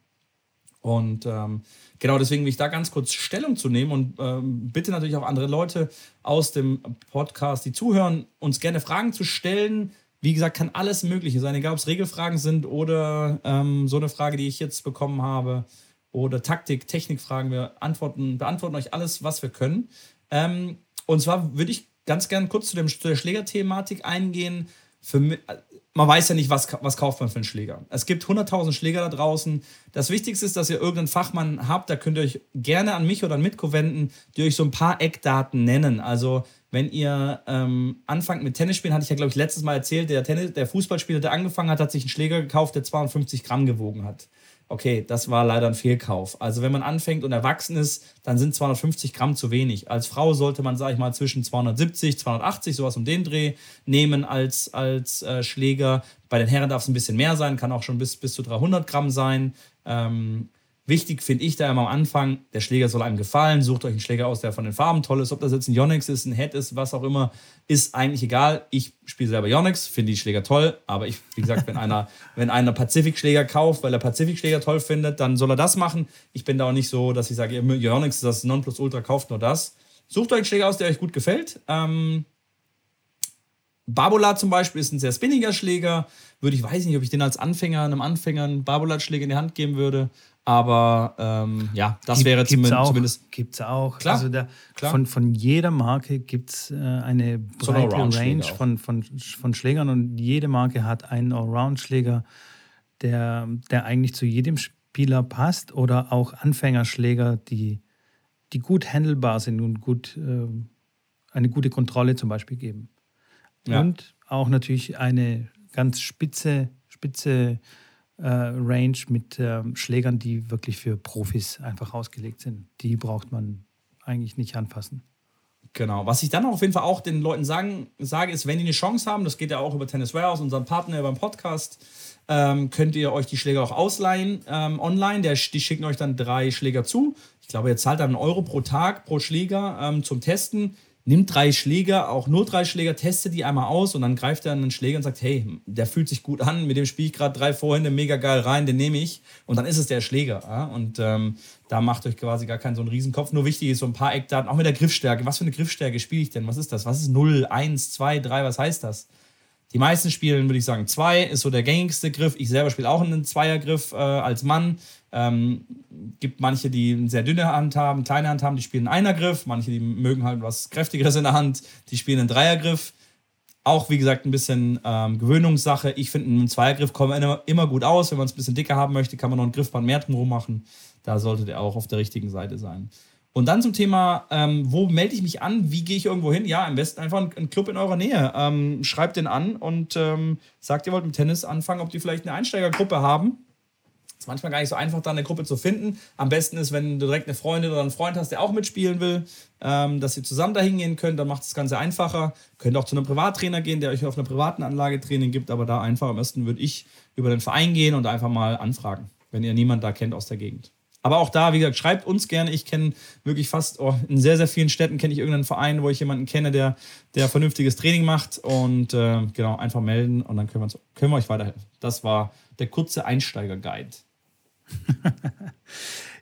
Und ähm, genau deswegen will ich da ganz kurz Stellung zu nehmen und ähm, bitte natürlich auch andere Leute aus dem Podcast, die zuhören, uns gerne Fragen zu stellen. Wie gesagt, kann alles Mögliche sein, egal ob es Regelfragen sind oder ähm, so eine Frage, die ich jetzt bekommen habe oder Taktik, Technikfragen. Wir antworten, beantworten euch alles, was wir können. Ähm, und zwar würde ich ganz gern kurz zu, dem, zu der Schlägerthematik eingehen. Für, man weiß ja nicht, was, was kauft man für einen Schläger. Es gibt 100.000 Schläger da draußen. Das Wichtigste ist, dass ihr irgendeinen Fachmann habt. Da könnt ihr euch gerne an mich oder an Mitko wenden, die euch so ein paar Eckdaten nennen. Also, wenn ihr ähm, anfangt mit Tennisspielen, hatte ich ja, glaube ich, letztes Mal erzählt, der, Tennis, der Fußballspieler, der angefangen hat, hat sich einen Schläger gekauft, der 250 Gramm gewogen hat okay, das war leider ein Fehlkauf. Also wenn man anfängt und erwachsen ist, dann sind 250 Gramm zu wenig. Als Frau sollte man, sage ich mal, zwischen 270, 280, sowas um den Dreh nehmen als, als äh, Schläger. Bei den Herren darf es ein bisschen mehr sein, kann auch schon bis, bis zu 300 Gramm sein. Ähm, Wichtig finde ich da immer am Anfang, der Schläger soll einem gefallen. Sucht euch einen Schläger aus, der von den Farben toll ist. Ob das jetzt ein Yonex ist, ein Head ist, was auch immer, ist eigentlich egal. Ich spiele selber Yonex, finde die Schläger toll. Aber ich, wie gesagt, wenn einer, wenn einer Pazifik-Schläger kauft, weil er Pazifik-Schläger toll findet, dann soll er das machen. Ich bin da auch nicht so, dass ich sage, Yonex ist das Nonplusultra, kauft nur das. Sucht euch einen Schläger aus, der euch gut gefällt. Ähm, Barbola zum Beispiel ist ein sehr spinniger Schläger. Würde ich weiß nicht, ob ich den als Anfänger, einem Anfänger einen Barbola-Schläger in die Hand geben würde. Aber ähm, ja, das Gibt, wäre zumindest, auch, zumindest. Gibt es auch. Klar, also da, klar. Von, von jeder Marke gibt es äh, eine breite so Range von, von, von Schlägern und jede Marke hat einen Allround-Schläger, der, der eigentlich zu jedem Spieler passt oder auch Anfängerschläger, die, die gut handelbar sind und gut, äh, eine gute Kontrolle zum Beispiel geben. Ja. Und auch natürlich eine ganz spitze, spitze Range mit äh, Schlägern, die wirklich für Profis einfach ausgelegt sind. Die braucht man eigentlich nicht anfassen. Genau. Was ich dann auf jeden Fall auch den Leuten sagen, sage, ist, wenn die eine Chance haben, das geht ja auch über Tennis Warehouse, unseren Partner beim Podcast, ähm, könnt ihr euch die Schläger auch ausleihen ähm, online. Der, die schicken euch dann drei Schläger zu. Ich glaube, ihr zahlt dann einen Euro pro Tag pro Schläger ähm, zum Testen nimmt drei Schläger, auch nur drei Schläger, testet die einmal aus und dann greift er den Schläger und sagt, hey, der fühlt sich gut an, mit dem spiele ich gerade drei Vorhände mega geil rein, den nehme ich. Und dann ist es der Schläger. Ja? Und ähm, da macht euch quasi gar keinen so einen Riesenkopf. Nur wichtig ist so ein paar Eckdaten, auch mit der Griffstärke. Was für eine Griffstärke spiele ich denn? Was ist das? Was ist 0, 1, 2, 3? Was heißt das? Die meisten spielen, würde ich sagen, 2 ist so der gängigste Griff. Ich selber spiele auch einen Zweiergriff äh, als Mann. Ähm, gibt manche, die eine sehr dünne Hand haben, kleine Hand haben, die spielen einen Einergriff. Manche, die mögen halt was Kräftigeres in der Hand, die spielen einen Dreiergriff. Auch, wie gesagt, ein bisschen ähm, Gewöhnungssache. Ich finde, ein Zweiergriff kommt immer, immer gut aus. Wenn man es ein bisschen dicker haben möchte, kann man noch ein Griffband mehr drumherum machen. Da sollte der auch auf der richtigen Seite sein. Und dann zum Thema, ähm, wo melde ich mich an? Wie gehe ich irgendwo hin? Ja, am besten einfach einen Club in eurer Nähe. Ähm, schreibt den an und ähm, sagt, ihr wollt mit Tennis anfangen, ob die vielleicht eine Einsteigergruppe haben ist manchmal gar nicht so einfach, da eine Gruppe zu finden. Am besten ist, wenn du direkt eine Freundin oder einen Freund hast, der auch mitspielen will, ähm, dass ihr zusammen da hingehen könnt. Dann macht es das Ganze einfacher. Könnt auch zu einem Privattrainer gehen, der euch auf einer privaten Anlage Training gibt. Aber da einfach am besten würde ich über den Verein gehen und einfach mal anfragen, wenn ihr niemanden da kennt aus der Gegend. Aber auch da, wie gesagt, schreibt uns gerne. Ich kenne wirklich fast, oh, in sehr, sehr vielen Städten kenne ich irgendeinen Verein, wo ich jemanden kenne, der, der vernünftiges Training macht. Und äh, genau, einfach melden und dann können wir, uns, können wir euch weiterhelfen. Das war der kurze Einsteiger-Guide.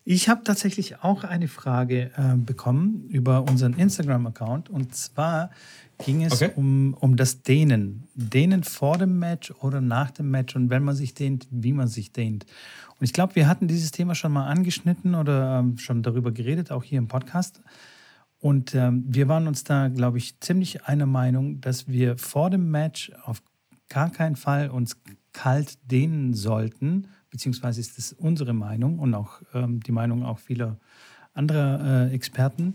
Ich habe tatsächlich auch eine Frage äh, bekommen über unseren Instagram-Account. Und zwar ging es okay. um, um das Dehnen. Dehnen vor dem Match oder nach dem Match und wenn man sich dehnt, wie man sich dehnt. Und ich glaube, wir hatten dieses Thema schon mal angeschnitten oder ähm, schon darüber geredet, auch hier im Podcast. Und ähm, wir waren uns da, glaube ich, ziemlich einer Meinung, dass wir vor dem Match auf gar keinen Fall uns kalt dehnen sollten, beziehungsweise ist das unsere Meinung und auch ähm, die Meinung auch vieler anderer äh, Experten.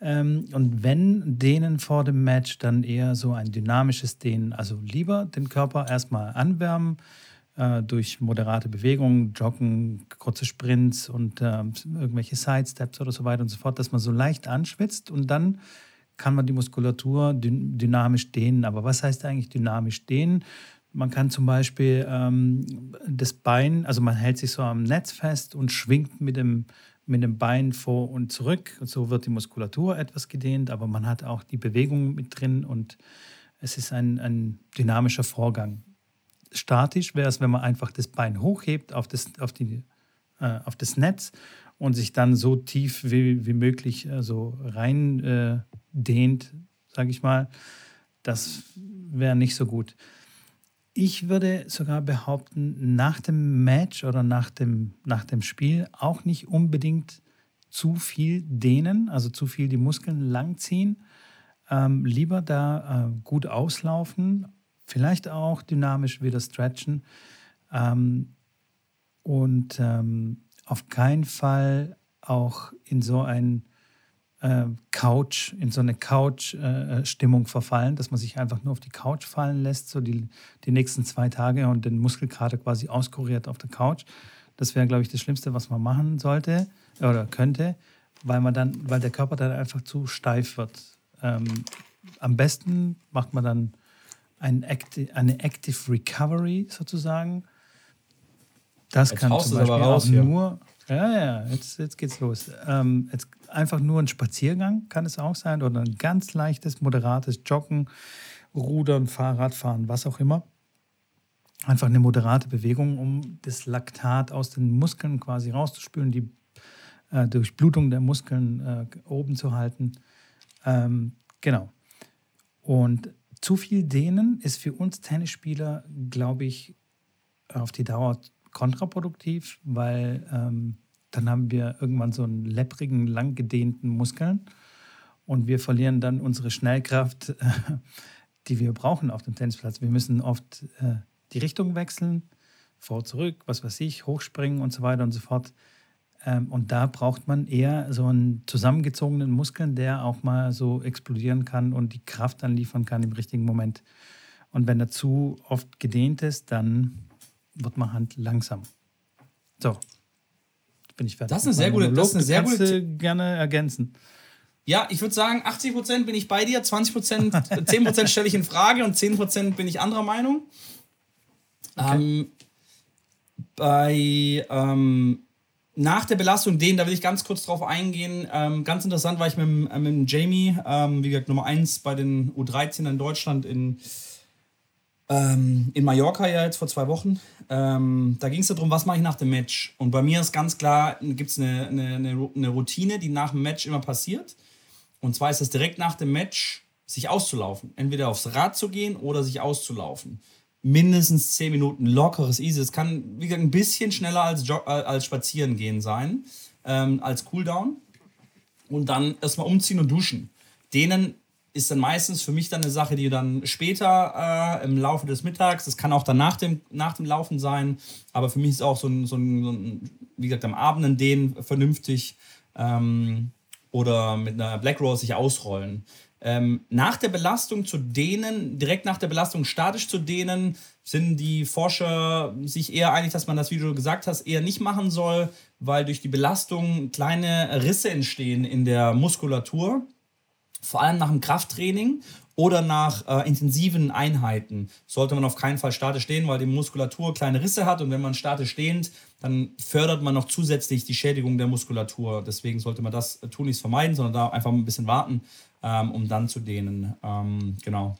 Ähm, und wenn Dehnen vor dem Match, dann eher so ein dynamisches Dehnen. Also lieber den Körper erstmal anwärmen äh, durch moderate Bewegungen, Joggen, kurze Sprints und äh, irgendwelche Sidesteps oder so weiter und so fort, dass man so leicht anschwitzt und dann kann man die Muskulatur dynamisch dehnen. Aber was heißt eigentlich dynamisch dehnen? Man kann zum Beispiel ähm, das Bein, also man hält sich so am Netz fest und schwingt mit dem, mit dem Bein vor und zurück. So wird die Muskulatur etwas gedehnt, aber man hat auch die Bewegung mit drin und es ist ein, ein dynamischer Vorgang. Statisch wäre es, wenn man einfach das Bein hochhebt auf das, auf die, äh, auf das Netz und sich dann so tief wie, wie möglich äh, so rein äh, dehnt, sage ich mal. Das wäre nicht so gut. Ich würde sogar behaupten, nach dem Match oder nach dem, nach dem Spiel auch nicht unbedingt zu viel dehnen, also zu viel die Muskeln langziehen. Ähm, lieber da äh, gut auslaufen, vielleicht auch dynamisch wieder stretchen ähm, und ähm, auf keinen Fall auch in so ein äh, Couch, in so eine Couch-Stimmung äh, verfallen, dass man sich einfach nur auf die Couch fallen lässt, so die, die nächsten zwei Tage und den Muskelkater quasi auskuriert auf der Couch. Das wäre, glaube ich, das Schlimmste, was man machen sollte oder könnte, weil man dann, weil der Körper dann einfach zu steif wird. Ähm, am besten macht man dann ein Acti eine Active Recovery sozusagen. Das Jetzt kann zum Beispiel raus, auch nur, ja, ja, jetzt, jetzt geht's los. Ähm, jetzt einfach nur ein Spaziergang kann es auch sein oder ein ganz leichtes, moderates Joggen, Rudern, Fahrradfahren, was auch immer. Einfach eine moderate Bewegung, um das Laktat aus den Muskeln quasi rauszuspülen, die äh, Durchblutung der Muskeln äh, oben zu halten. Ähm, genau. Und zu viel Dehnen ist für uns Tennisspieler, glaube ich, auf die Dauer kontraproduktiv, weil ähm, dann haben wir irgendwann so einen lepprigen, langgedehnten Muskeln und wir verlieren dann unsere Schnellkraft, die wir brauchen auf dem Tennisplatz. Wir müssen oft äh, die Richtung wechseln, vor, zurück, was weiß ich, hochspringen und so weiter und so fort. Ähm, und da braucht man eher so einen zusammengezogenen Muskeln, der auch mal so explodieren kann und die Kraft dann liefern kann im richtigen Moment. Und wenn er zu oft gedehnt ist, dann wird man Hand langsam. So, bin ich fertig. Das ist eine sehr gute, das ist eine sehr gute. gerne ergänzen. Ja, ich würde sagen, 80% bin ich bei dir, 20%, 10% stelle ich in Frage und 10% bin ich anderer Meinung. Okay. Ähm, bei ähm, nach der Belastung, den, da will ich ganz kurz drauf eingehen. Ähm, ganz interessant war ich mit, mit dem Jamie, ähm, wie gesagt, Nummer 1 bei den U13 in Deutschland in ähm, in Mallorca ja jetzt vor zwei Wochen. Ähm, da ging es darum, was mache ich nach dem Match. Und bei mir ist ganz klar, gibt es eine, eine, eine Routine, die nach dem Match immer passiert. Und zwar ist es direkt nach dem Match, sich auszulaufen. Entweder aufs Rad zu gehen oder sich auszulaufen. Mindestens zehn Minuten lockeres Easy. Es kann, wie gesagt, ein bisschen schneller als, Jog äh, als Spazieren gehen sein, ähm, als Cooldown. Und dann erstmal umziehen und duschen. Denen ist dann meistens für mich dann eine Sache, die dann später äh, im Laufe des Mittags, das kann auch dann nach dem, nach dem Laufen sein, aber für mich ist auch so ein, so ein, so ein wie gesagt, am Abend in denen vernünftig ähm, oder mit einer Black Rose sich ausrollen. Ähm, nach der Belastung zu dehnen, direkt nach der Belastung statisch zu dehnen, sind die Forscher sich eher einig, dass man das, wie du gesagt hast, eher nicht machen soll, weil durch die Belastung kleine Risse entstehen in der Muskulatur vor allem nach dem Krafttraining oder nach äh, intensiven Einheiten sollte man auf keinen Fall statisch stehen, weil die Muskulatur kleine Risse hat und wenn man statisch stehend, dann fördert man noch zusätzlich die Schädigung der Muskulatur. Deswegen sollte man das tunlichst vermeiden, sondern da einfach ein bisschen warten, ähm, um dann zu dehnen. Ähm, genau.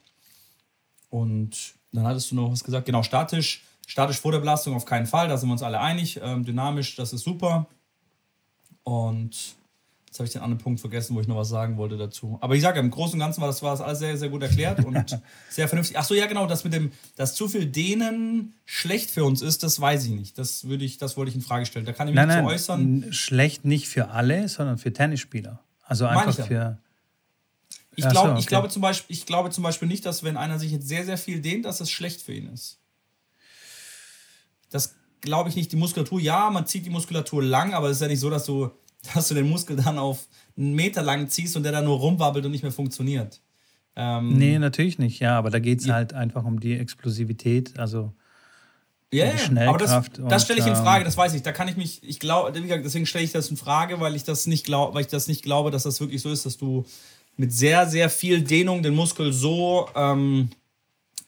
Und dann hattest du noch was gesagt, genau, statisch. Statisch vor der Belastung auf keinen Fall, da sind wir uns alle einig. Ähm, dynamisch, das ist super. Und Jetzt habe ich den anderen Punkt vergessen, wo ich noch was sagen wollte dazu. Aber ich sage, im Großen und Ganzen war das, war das alles sehr, sehr gut erklärt und sehr vernünftig. Ach so, ja, genau, das mit dem, dass zu viel Dehnen schlecht für uns ist, das weiß ich nicht. Das, würde ich, das wollte ich in Frage stellen. Da kann ich mich nein, nein, zu äußern. Schlecht nicht für alle, sondern für Tennisspieler. Also einfach für. Ich, glaub, so, okay. ich, glaube zum Beispiel, ich glaube zum Beispiel nicht, dass wenn einer sich jetzt sehr, sehr viel dehnt, dass das schlecht für ihn ist. Das glaube ich nicht. Die Muskulatur, ja, man zieht die Muskulatur lang, aber es ist ja nicht so, dass du dass du den Muskel dann auf einen Meter lang ziehst und der dann nur rumwabbelt und nicht mehr funktioniert. Ähm, nee, natürlich nicht, ja, aber da geht es ja. halt einfach um die Explosivität, also ja, die Schnellkraft. Aber das, das stelle ich in ähm, Frage, das weiß ich. Da kann ich mich, ich glaube, deswegen stelle ich das in Frage, weil ich das nicht glaube, weil ich das nicht glaube, dass das wirklich so ist, dass du mit sehr, sehr viel Dehnung den Muskel so ähm,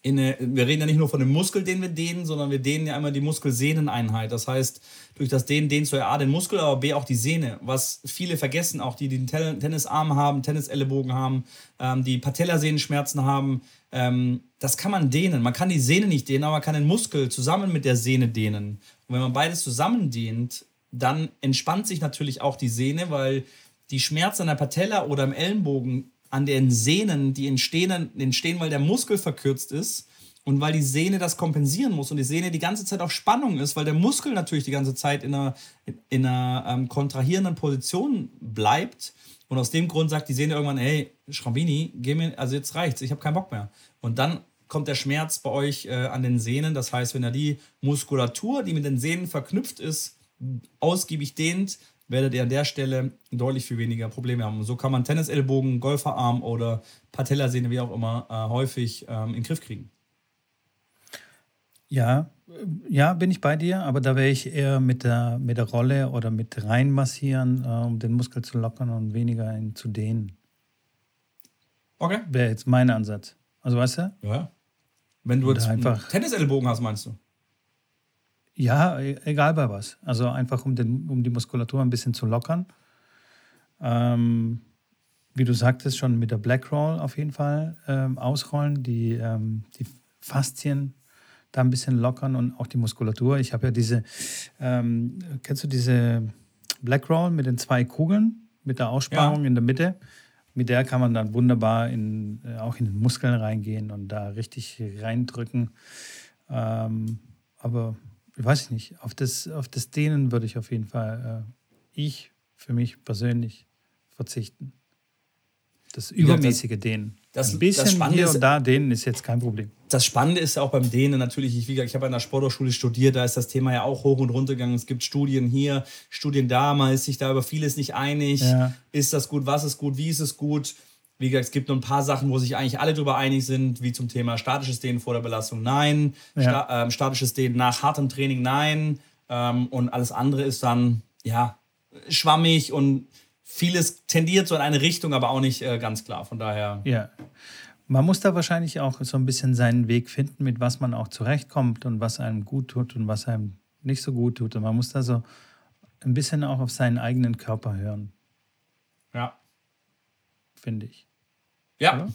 eine, wir reden ja nicht nur von dem Muskel, den wir dehnen, sondern wir dehnen ja einmal die Muskelsehneneinheit. Das heißt, durch das Dehnen dehnst du ja A den Muskel, aber B auch die Sehne. Was viele vergessen, auch die, die den Tennisarm haben, Tennisellebogen haben, ähm, die Patellasehnenschmerzen haben, ähm, das kann man dehnen. Man kann die Sehne nicht dehnen, aber man kann den Muskel zusammen mit der Sehne dehnen. Und wenn man beides zusammen dehnt, dann entspannt sich natürlich auch die Sehne, weil die Schmerzen an der Patella oder im Ellenbogen an den Sehnen, die entstehen, entstehen, weil der Muskel verkürzt ist und weil die Sehne das kompensieren muss und die Sehne die ganze Zeit auf Spannung ist, weil der Muskel natürlich die ganze Zeit in einer, in einer ähm, kontrahierenden Position bleibt. Und aus dem Grund sagt die Sehne irgendwann, hey, Schrambini, geh mir, also jetzt reicht's, ich habe keinen Bock mehr. Und dann kommt der Schmerz bei euch äh, an den Sehnen. Das heißt, wenn er die Muskulatur, die mit den Sehnen verknüpft ist, ausgiebig dehnt, werdet ihr an der Stelle deutlich viel weniger Probleme haben. So kann man Tennisellbogen, Golferarm oder Patellasehne, wie auch immer, äh, häufig ähm, in den Griff kriegen. Ja, ja, bin ich bei dir, aber da wäre ich eher mit der, mit der Rolle oder mit reinmassieren, äh, um den Muskel zu lockern und weniger ihn zu dehnen. Okay. Wäre jetzt mein Ansatz. Also weißt du? Ja. Wenn du jetzt einfach Tennisellbogen hast, meinst du? Ja, e-, egal bei was. Also einfach, um, den, um die Muskulatur ein bisschen zu lockern. Ähm, wie du sagtest, schon mit der Black Roll auf jeden Fall ähm, ausrollen, die, ähm, die Faszien da ein bisschen lockern und auch die Muskulatur. Ich habe ja diese, ähm, kennst du diese Black Roll mit den zwei Kugeln, mit der Aussparung ja. in der Mitte? Mit der kann man dann wunderbar in, äh, auch in den Muskeln reingehen und da richtig reindrücken. Ähm, aber weiß ich nicht, auf das, auf das Dehnen würde ich auf jeden Fall, äh, ich für mich persönlich verzichten. Das übermäßige Dehnen. Das, Ein bisschen das hier und da dehnen ist jetzt kein Problem. Das Spannende ist auch beim Dehnen natürlich, ich, ich habe an der Sporthochschule studiert, da ist das Thema ja auch hoch und runter gegangen. Es gibt Studien hier, Studien da, man ist sich da über vieles nicht einig. Ja. Ist das gut, was ist gut, wie ist es gut? Wie gesagt, es gibt nur ein paar Sachen, wo sich eigentlich alle darüber einig sind, wie zum Thema statisches Dehnen vor der Belastung, nein. Ja. Sta ähm, statisches Dehnen nach hartem Training, nein. Ähm, und alles andere ist dann, ja, schwammig und vieles tendiert so in eine Richtung, aber auch nicht äh, ganz klar. Von daher. Ja. Man muss da wahrscheinlich auch so ein bisschen seinen Weg finden, mit was man auch zurechtkommt und was einem gut tut und was einem nicht so gut tut. Und man muss da so ein bisschen auch auf seinen eigenen Körper hören. Ja finde ich. Ja. Oder?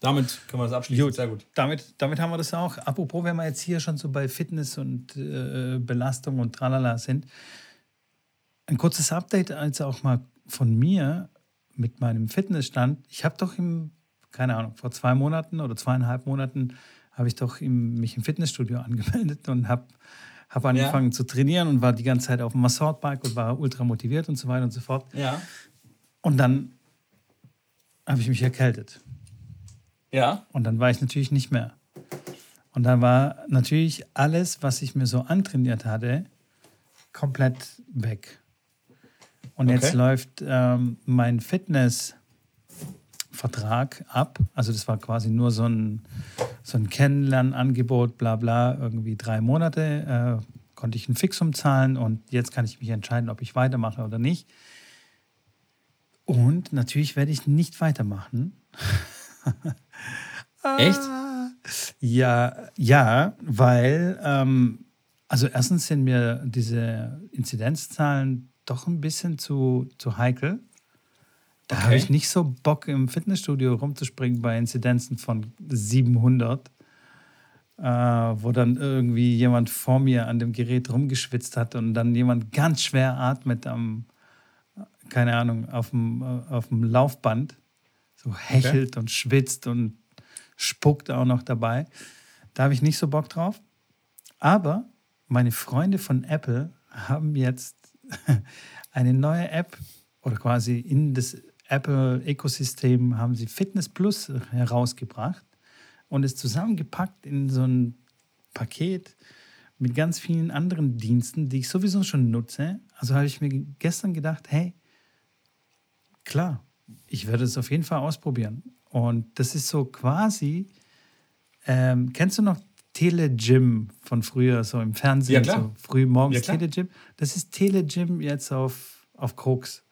Damit können wir das abschließen. Gut. Sehr gut. Damit, damit haben wir das auch. Apropos, wenn wir jetzt hier schon so bei Fitness und äh, Belastung und tralala sind, ein kurzes Update als auch mal von mir mit meinem Fitnessstand. Ich habe doch im, keine Ahnung, vor zwei Monaten oder zweieinhalb Monaten habe ich doch im, mich im Fitnessstudio angemeldet und habe hab angefangen ja. zu trainieren und war die ganze Zeit auf dem Massortbike und war ultra motiviert und so weiter und so fort. Ja. Und dann habe ich mich erkältet. Ja. Und dann war ich natürlich nicht mehr. Und dann war natürlich alles, was ich mir so antrainiert hatte, komplett weg. Und okay. jetzt läuft ähm, mein Fitnessvertrag ab. Also das war quasi nur so ein, so ein Kennenlernangebot, bla bla, irgendwie drei Monate. Äh, konnte ich ein Fixum zahlen und jetzt kann ich mich entscheiden, ob ich weitermache oder nicht. Und natürlich werde ich nicht weitermachen. Echt? Ja, ja, weil, ähm, also erstens sind mir diese Inzidenzzahlen doch ein bisschen zu, zu heikel. Da okay. habe ich nicht so Bock, im Fitnessstudio rumzuspringen bei Inzidenzen von 700, äh, wo dann irgendwie jemand vor mir an dem Gerät rumgeschwitzt hat und dann jemand ganz schwer atmet am, keine Ahnung, auf dem, auf dem Laufband so hechelt okay. und schwitzt und spuckt auch noch dabei. Da habe ich nicht so Bock drauf. Aber meine Freunde von Apple haben jetzt eine neue App oder quasi in das Apple-Ökosystem haben sie Fitness Plus herausgebracht und es zusammengepackt in so ein Paket mit ganz vielen anderen Diensten, die ich sowieso schon nutze. Also habe ich mir gestern gedacht, hey, klar, ich werde es auf jeden Fall ausprobieren. Und das ist so quasi, ähm, kennst du noch Telegym von früher, so im Fernsehen, ja, klar. so früh morgens ja, Telegym? Das ist Telegym jetzt auf, auf Koks.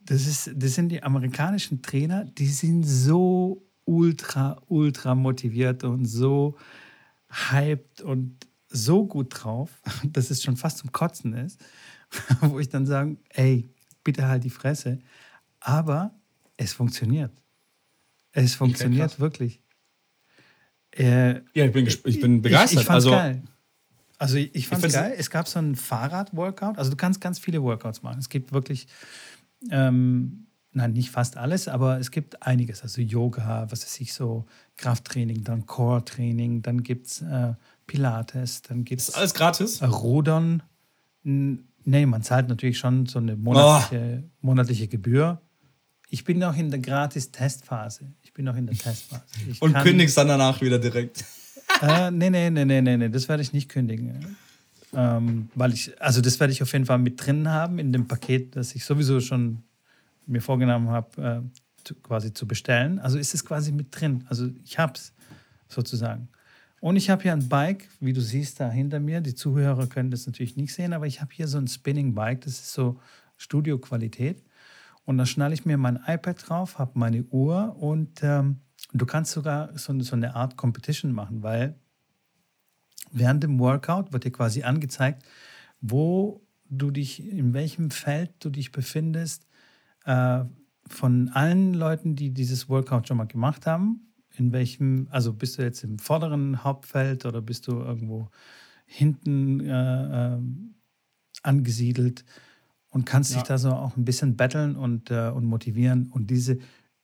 Das, ist, das sind die amerikanischen Trainer, die sind so ultra, ultra motiviert und so hyped und so gut drauf, dass es schon fast zum Kotzen ist, wo ich dann sage, ey, bitte halt die Fresse. Aber es funktioniert. Es funktioniert wirklich. Äh, ja, ich bin, ich bin begeistert. Ich, ich fand's also, geil. Also ich, ich fand es geil. Es gab so ein Fahrrad-Workout. Also du kannst ganz viele Workouts machen. Es gibt wirklich, ähm, nein, nicht fast alles, aber es gibt einiges. Also Yoga, was weiß ich, so Krafttraining, dann Core-Training, dann gibt es äh, Pilates, dann gibt es. Ist alles gratis? Rudern. Nee, man zahlt natürlich schon so eine monatliche, oh. monatliche Gebühr. Ich bin noch in der Gratis-Testphase. Ich bin noch in der Testphase. Ich Und kann, kündigst dann danach wieder direkt. Äh, nee, nee, nee, nee, nee, nee, das werde ich nicht kündigen. Ähm, weil ich, also das werde ich auf jeden Fall mit drin haben in dem Paket, das ich sowieso schon mir vorgenommen habe, äh, zu, quasi zu bestellen. Also ist es quasi mit drin. Also ich habe es sozusagen. Und ich habe hier ein Bike, wie du siehst da hinter mir. Die Zuhörer können das natürlich nicht sehen, aber ich habe hier so ein Spinning Bike. Das ist so Studioqualität. Und da schnalle ich mir mein iPad drauf, habe meine Uhr und ähm, du kannst sogar so, so eine Art Competition machen, weil während dem Workout wird dir quasi angezeigt, wo du dich, in welchem Feld du dich befindest, äh, von allen Leuten, die dieses Workout schon mal gemacht haben. In welchem, also bist du jetzt im vorderen Hauptfeld oder bist du irgendwo hinten äh, äh, angesiedelt? und kannst ja. dich da so auch ein bisschen betteln und, äh, und motivieren. Und diese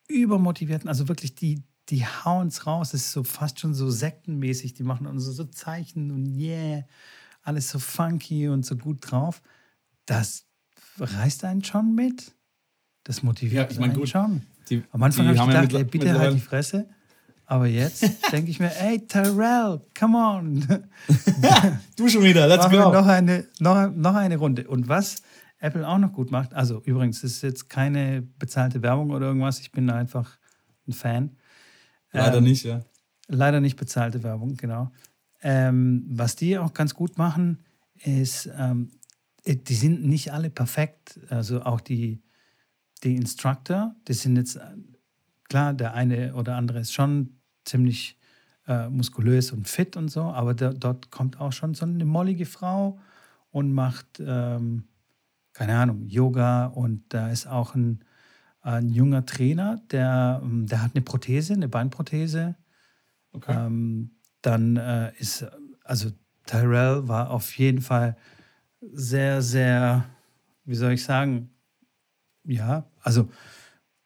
übermotivierten, also wirklich die, die hauen es raus. Das ist so fast schon so sektenmäßig. Die machen so, so Zeichen und yeah, alles so funky und so gut drauf. Das reißt einen schon mit. Das motiviert ja, ich mein, einen gut, schon. Die, Am Anfang habe ich gedacht, ja ey, bitte halt die Fresse. Aber jetzt denke ich mir, ey, Terrell, come on. du schon wieder, let's Machen go. Noch eine, noch, noch eine Runde. Und was Apple auch noch gut macht. Also übrigens, das ist jetzt keine bezahlte Werbung oder irgendwas. Ich bin einfach ein Fan. Leider ähm, nicht, ja. Leider nicht bezahlte Werbung, genau. Ähm, was die auch ganz gut machen, ist, ähm, die sind nicht alle perfekt. Also auch die, die Instructor, die sind jetzt, klar, der eine oder andere ist schon ziemlich äh, muskulös und fit und so, aber da, dort kommt auch schon so eine mollige Frau und macht ähm, keine Ahnung, Yoga und da ist auch ein, ein junger Trainer, der, ähm, der hat eine Prothese, eine Beinprothese. Okay. Ähm, dann äh, ist, also Tyrell war auf jeden Fall sehr, sehr, wie soll ich sagen, ja, also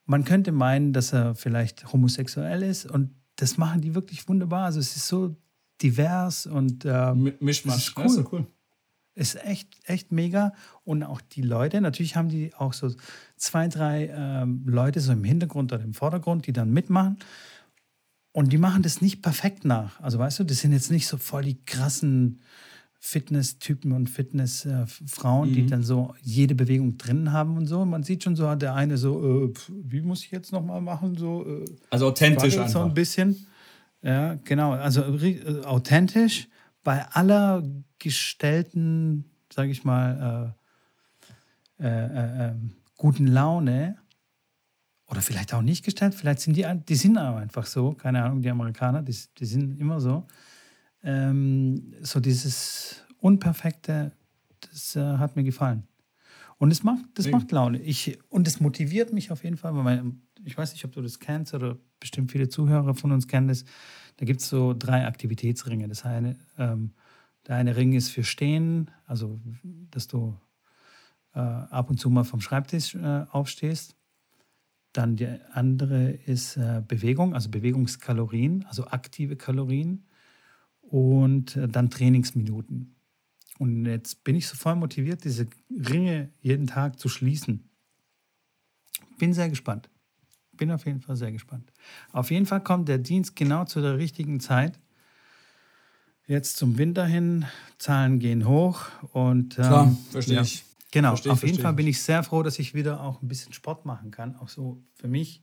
man könnte meinen, dass er vielleicht homosexuell ist und das machen die wirklich wunderbar. Also es ist so divers und ähm, Mischmasch, ist cool. Ja, cool. Ist echt, echt mega. Und auch die Leute, natürlich haben die auch so zwei, drei ähm, Leute so im Hintergrund oder im Vordergrund, die dann mitmachen. Und die machen das nicht perfekt nach. Also weißt du, das sind jetzt nicht so voll die krassen Fitness-Typen und Fitness-Frauen, mhm. die dann so jede Bewegung drin haben und so. Man sieht schon so, der eine so, äh, wie muss ich jetzt nochmal machen? So, äh, also authentisch einfach. So ein bisschen. Ja, genau. Also äh, authentisch bei aller gestellten, sage ich mal, äh, äh, äh, ähm, guten Laune oder vielleicht auch nicht gestellt, vielleicht sind die, die sind aber einfach so, keine Ahnung, die Amerikaner, die, die sind immer so. Ähm, so dieses Unperfekte, das äh, hat mir gefallen. Und es macht, das macht Laune. Ich, und es motiviert mich auf jeden Fall, weil mein, ich weiß nicht, ob du das kennst oder bestimmt viele Zuhörer von uns kennen das. Da gibt es so drei Aktivitätsringe. Das eine, ähm, der eine Ring ist für Stehen, also dass du äh, ab und zu mal vom Schreibtisch äh, aufstehst. Dann die andere ist äh, Bewegung, also Bewegungskalorien, also aktive Kalorien. Und äh, dann Trainingsminuten. Und jetzt bin ich so voll motiviert, diese Ringe jeden Tag zu schließen. Bin sehr gespannt. Bin auf jeden Fall sehr gespannt. Auf jeden Fall kommt der Dienst genau zu der richtigen Zeit. Jetzt zum Winter hin, Zahlen gehen hoch und. Ähm, Klar, verstehe ja. ich. Genau, Verstehe auf jeden Fall bin ich sehr froh, dass ich wieder auch ein bisschen Sport machen kann. Auch so für mich,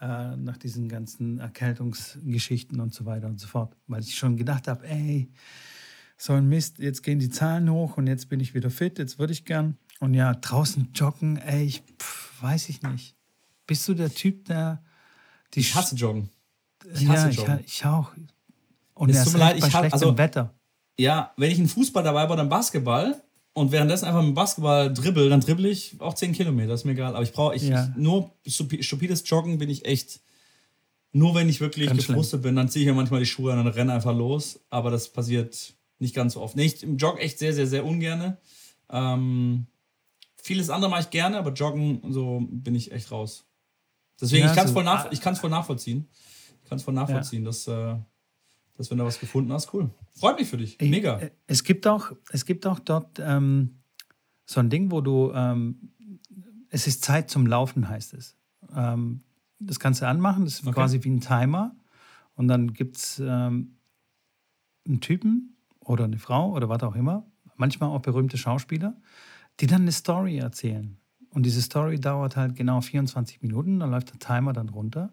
äh, nach diesen ganzen Erkältungsgeschichten und so weiter und so fort. Weil ich schon gedacht habe, ey, so ein Mist, jetzt gehen die Zahlen hoch und jetzt bin ich wieder fit, jetzt würde ich gern. Und ja, draußen joggen, ey, ich pff, weiß ich nicht. Bist du der Typ, der die Ich hasse Joggen. Ich ja, hasse ich, Joggen. ich auch. Und Es tut mir leid, ich hab- schlechtem also- Wetter. Ja, wenn ich einen Fußball dabei oder einen Basketball und währenddessen einfach mit dem Basketball dribbel, dann dribbel ich auch 10 Kilometer, ist mir egal. Aber ich brauche, ich, Ja. ich, nur stupi- stupides Joggen bin ich echt, nur wenn ich wirklich Ganz schlimm. gefrustet bin, dann ziehe ich mir manchmal die Schuhe an und renne einfach los. Aber das passiert nicht ganz so oft. Nee, ich jogge echt sehr, sehr, sehr ungerne. Ähm, vieles andere mache ich gerne, aber Joggen, so bin ich echt raus. Deswegen, Ja, ich kann es so- voll, nach, ich voll nachvollziehen. Ich kann es voll nachvollziehen, dass, äh, dass wenn du was gefunden hast, cool. Freut mich für dich. Ich- Mega. äh, Es gibt auch, es gibt auch dort ähm, so ein Ding, wo du, ähm, es ist Zeit zum Laufen, heißt es. Ähm, das kannst du anmachen, das ist Okay. quasi wie ein Timer. Und dann gibt es ähm, einen Typen oder eine Frau oder was auch immer, manchmal auch berühmte Schauspieler, die dann eine Story erzählen. Und diese Story dauert halt genau 24 Minuten, dann läuft der Timer dann runter.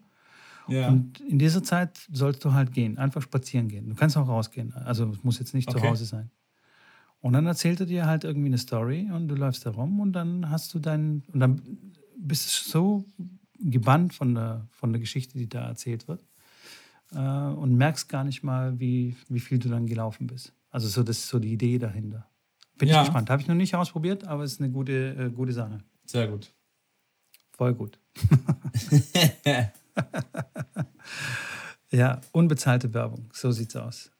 Ja. Und in dieser Zeit sollst du halt gehen, einfach spazieren gehen. Du kannst auch rausgehen. Also es muss jetzt nicht zu Okay. Hause sein. Und dann erzählt er dir halt irgendwie eine Story und du läufst da rum und dann hast du deinen, und dann bist du so gebannt von der, von der Geschichte, die da erzählt wird äh, und merkst gar nicht mal, wie, wie viel du dann gelaufen bist. Also so, das ist so die Idee dahinter. Bin Ja. ich gespannt. Habe ich noch nicht ausprobiert, aber es ist eine gute, äh, gute Sache. Sehr gut. Voll gut. ja, unbezahlte Werbung. So sieht's aus.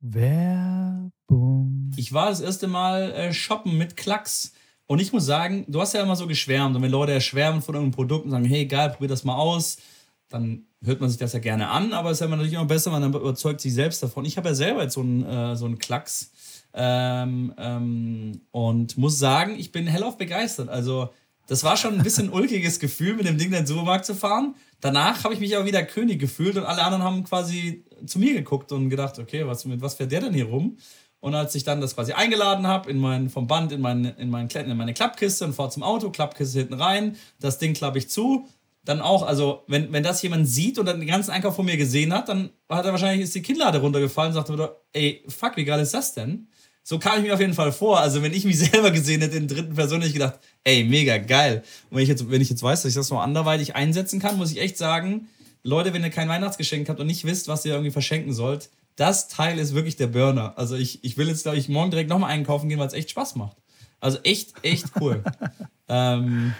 Werbung. Ich war das erste Mal äh, shoppen mit Klacks. Und ich muss sagen, du hast ja immer so geschwärmt. Und wenn Leute ja schwärmen von irgendeinem Produkt und sagen, hey, geil, probier das mal aus, dann hört man sich das ja gerne an. Aber es ist ja immer natürlich immer besser, man überzeugt sich selbst davon. Ich habe ja selber jetzt so einen, äh, so einen Klacks. Ähm, ähm, und muss sagen, ich bin hellauf begeistert. Also, das war schon ein bisschen ulkiges Gefühl, mit dem Ding in den Supermarkt zu fahren. Danach habe ich mich aber wieder König gefühlt und alle anderen haben quasi zu mir geguckt und gedacht, okay, was, mit was fährt der denn hier rum? Und als ich dann das quasi eingeladen habe, in mein, vom Band in, mein, in, mein, in meine Klappkiste und fahre zum Auto, Klappkiste hinten rein, das Ding klappe ich zu. Dann auch, also wenn, wenn das jemand sieht und dann den ganzen Einkauf von mir gesehen hat, dann hat er wahrscheinlich ist die Kinnlade runtergefallen und wieder, ey, fuck, wie geil ist das denn? So kam ich mir auf jeden Fall vor. Also wenn ich mich selber gesehen hätte in dritten Person, hätte ich gedacht, ey, mega geil. Und wenn ich jetzt, wenn ich jetzt weiß, dass ich das noch anderweitig einsetzen kann, muss ich echt sagen, Leute, wenn ihr kein Weihnachtsgeschenk habt und nicht wisst, was ihr irgendwie verschenken sollt, das Teil ist wirklich der Burner. Also ich, ich will jetzt, glaube ich, morgen direkt nochmal einkaufen gehen, weil es echt Spaß macht. Also echt, echt cool. ähm,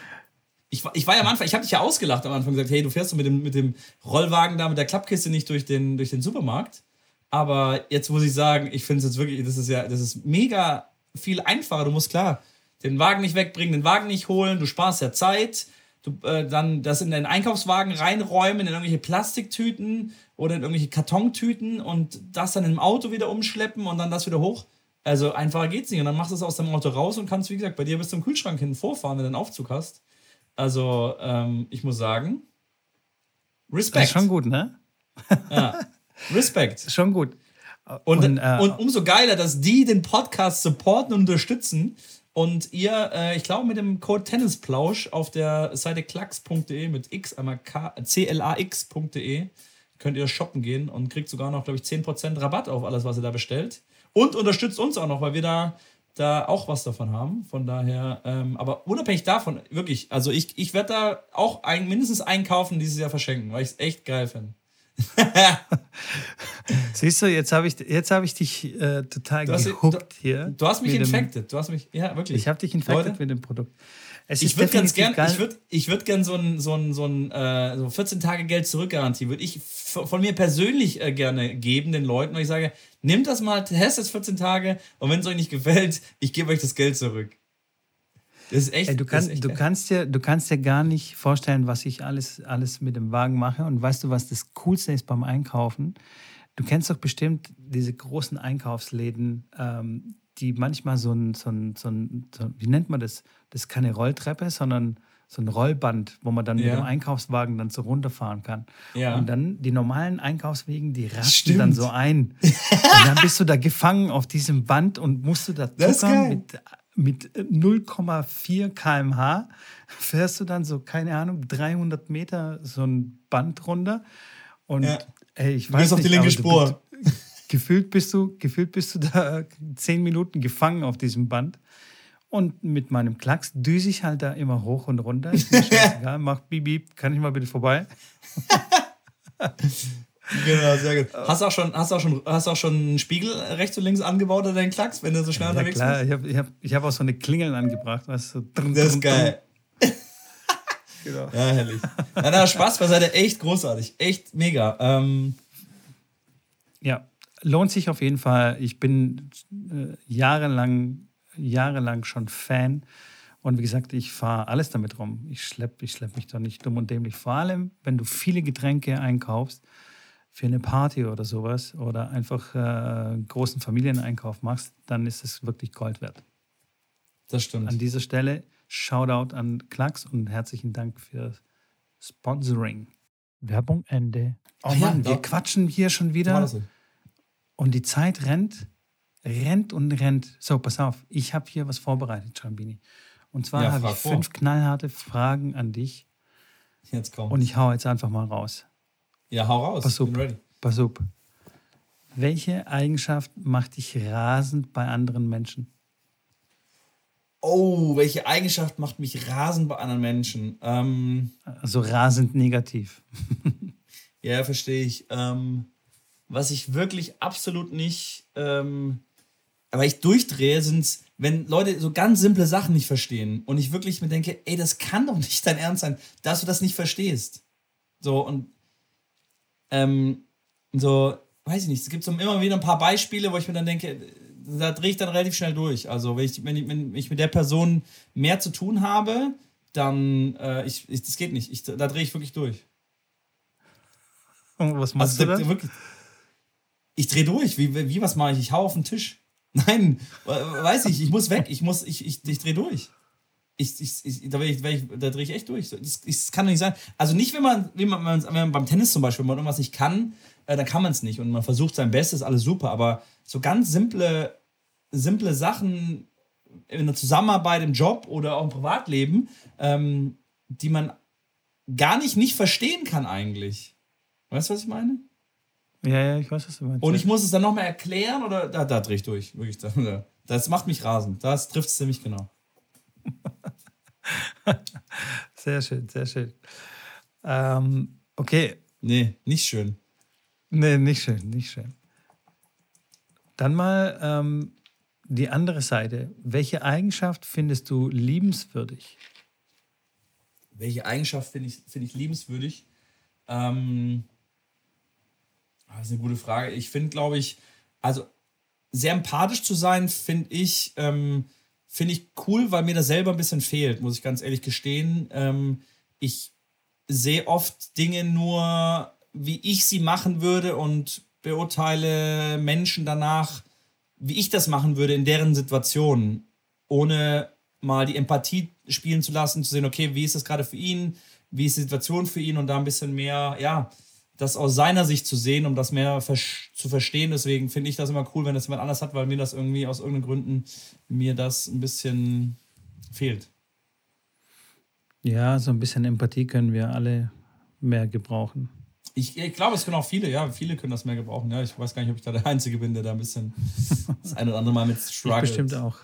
ich, war- ich war ja am Anfang, ich habe dich ja ausgelacht am Anfang gesagt, hey, du fährst doch mit dem, mit dem Rollwagen da, mit der Klappkiste nicht durch den, durch den Supermarkt. Aber jetzt muss ich sagen, ich finde es jetzt wirklich, das ist ja, das ist mega viel einfacher. Du musst klar den Wagen nicht wegbringen, den Wagen nicht holen, du sparst ja Zeit. Du äh, dann das in deinen Einkaufswagen reinräumen, in irgendwelche Plastiktüten oder in irgendwelche Kartontüten und das dann im Auto wieder umschleppen und dann das wieder hoch. Also einfacher geht's nicht. Und dann machst du es aus deinem Auto raus und kannst, wie gesagt, bei dir bis zum Kühlschrank hin vorfahren, wenn du einen Aufzug hast. Also, ähm, ich muss sagen, Das Respekt. ist schon gut, ne? Respekt. Schon gut. Und, Und, und, äh, umso geiler, dass die den Podcast supporten und unterstützen und ihr, äh, ich glaube, mit dem Code Tennisplausch auf der Seite klacks.de mit x, einmal K- clax.de könnt ihr shoppen gehen und kriegt sogar noch, glaube ich, 10% Rabatt auf alles, was ihr da bestellt. Und unterstützt uns auch noch, weil wir da, da auch was davon haben. Von daher, ähm, aber unabhängig davon, wirklich, also ich, ich werde da auch ein, mindestens einkaufen dieses Jahr verschenken, weil ich es echt geil finde. Siehst du, jetzt habe ich, jetzt hab ich dich äh, total Du gehuckt du- hier. Du hast mich mit dem- infected. Du hast mich, ja, wirklich. Ich habe dich infected Leute, mit dem Produkt. Es Ich würde ganz gern, ich würde ich würd gern so ein, so ein, so ein äh, so 14 Tage Geld zurückgarantie, würde ich von mir persönlich äh, gerne geben den Leuten, weil ich sage, nehmt das mal, testet es 14 Tage und wenn es euch nicht gefällt, ich gebe euch das Geld zurück. Das ist echt. Ey, du, kann, echt du, kannst dir, du kannst dir gar nicht vorstellen, was ich alles, alles mit dem Wagen mache. Und weißt du, was das Coolste ist beim Einkaufen? Du kennst doch bestimmt diese großen Einkaufsläden, ähm, die manchmal so ein, so ein, so ein, so, wie nennt man das? Das ist keine Rolltreppe, sondern so ein Rollband, wo man dann ja. mit dem Einkaufswagen dann so runterfahren kann. Ja. Und dann die normalen Einkaufswegen, die rasten Stimmt. dann so ein. und dann bist du da gefangen auf diesem Band und musst du da zuckern mit, mit 0,4 km/h. Fährst du dann so, keine Ahnung, 300 Meter so ein Band runter. Und ja. ey, ich weiß du bist nicht, auf die linke Spur. gefühlt, bist du, gefühlt bist du da zehn Minuten gefangen auf diesem Band. Und mit meinem Klacks düse ich halt da immer hoch und runter. Ist mir scheißegal, mach Bip, kann ich mal bitte vorbei? genau, sehr gut. Hast du auch schon, hast auch schon, hast auch schon einen Spiegel rechts und links angebaut oder deinen Klacks, wenn du so schnell ja, unterwegs klar. bist? Ich habe ich hab, ich hab auch so eine Klingel angebracht. Weißt du, das ist geil. genau. Ja, herrlich. Na, na, Spaß beiseite, echt großartig. Echt mega. Ähm, ja, lohnt sich auf jeden Fall. Ich bin äh, jahrelang jahrelang schon Fan. Und wie gesagt, ich fahre alles damit rum. Ich schleppe ich schlepp mich da nicht dumm und dämlich. Vor allem, wenn du viele Getränke einkaufst für eine Party oder sowas oder einfach äh, großen Familieneinkauf machst, dann ist es wirklich Gold wert. Das stimmt. An dieser Stelle Shoutout an Klacks und herzlichen Dank für Sponsoring. Werbung Ende. Oh ja, Mann, wir quatschen hier schon wieder. Und die Zeit rennt rennt und rennt. So, pass auf, ich habe hier was vorbereitet, Ciambini. Und zwar ja, habe ich fünf vor. knallharte Fragen an dich. Jetzt komm. Und ich hau jetzt einfach mal raus. Ja, hau raus. Pass auf. Pass auf. Welche Eigenschaft macht dich rasend bei anderen Menschen? Oh, welche Eigenschaft macht mich rasend bei anderen Menschen? Ähm, also rasend negativ. ja, verstehe ich. Ähm, was ich wirklich absolut nicht ähm, aber ich durchdrehe, sind es, wenn Leute so ganz simple Sachen nicht verstehen und ich wirklich mir denke, ey, das kann doch nicht dein Ernst sein, dass du das nicht verstehst. So und ähm, so, weiß ich nicht, es gibt so immer wieder ein paar Beispiele, wo ich mir dann denke, da drehe ich dann relativ schnell durch. Also wenn ich, wenn ich, wenn ich mit der Person mehr zu tun habe, dann, äh, ich, ich, das geht nicht. Ich, da drehe ich wirklich durch. Und was machst also, du da, wirklich, Ich drehe durch. Wie, wie, was mache ich? Ich hau auf den Tisch. Nein, weiß ich, ich muss weg, ich muss, ich, ich, ich drehe durch. Ich, ich, ich, da, ich, da drehe ich echt durch. Das, das kann doch nicht sein. Also nicht, wenn man, wenn man, wenn man beim Tennis zum Beispiel, wenn man irgendwas nicht kann, äh, dann kann man es nicht und man versucht sein Bestes, alles super. Aber so ganz simple, simple Sachen in der Zusammenarbeit im Job oder auch im Privatleben, ähm, die man gar nicht nicht verstehen kann eigentlich. Weißt du, was ich meine? Ja, ja, ich weiß, was du meinst. Und ich muss es dann nochmal erklären oder da, da drehe ich durch. Wirklich. Das macht mich rasend. Das trifft es ziemlich genau. sehr schön, sehr schön. Ähm, okay. Nee, nicht schön. Nee, nicht schön, nicht schön. Dann mal ähm, die andere Seite. Welche Eigenschaft findest du liebenswürdig? Welche Eigenschaft finde ich, find ich liebenswürdig? Ähm, Ah, das ist eine gute Frage. Ich finde, glaube ich, also sehr empathisch zu sein, finde ich, ähm, finde ich cool, weil mir das selber ein bisschen fehlt, muss ich ganz ehrlich gestehen. Ähm, ich sehe oft Dinge nur, wie ich sie machen würde und beurteile Menschen danach, wie ich das machen würde in deren Situation, ohne mal die Empathie spielen zu lassen, zu sehen, okay, wie ist das gerade für ihn, wie ist die Situation für ihn und da ein bisschen mehr, ja, das aus seiner Sicht zu sehen, um das mehr zu verstehen. Deswegen finde ich das immer cool, wenn das jemand anders hat, weil mir das irgendwie aus irgendeinen Gründen mir das ein bisschen fehlt. Ja, so ein bisschen Empathie können wir alle mehr gebrauchen. Ich, ich glaube, es können auch viele, ja, viele können das mehr gebrauchen. Ja, ich weiß gar nicht, ob ich da der Einzige bin, der da ein bisschen das eine oder andere Mal mit struggelt. Bestimmt auch.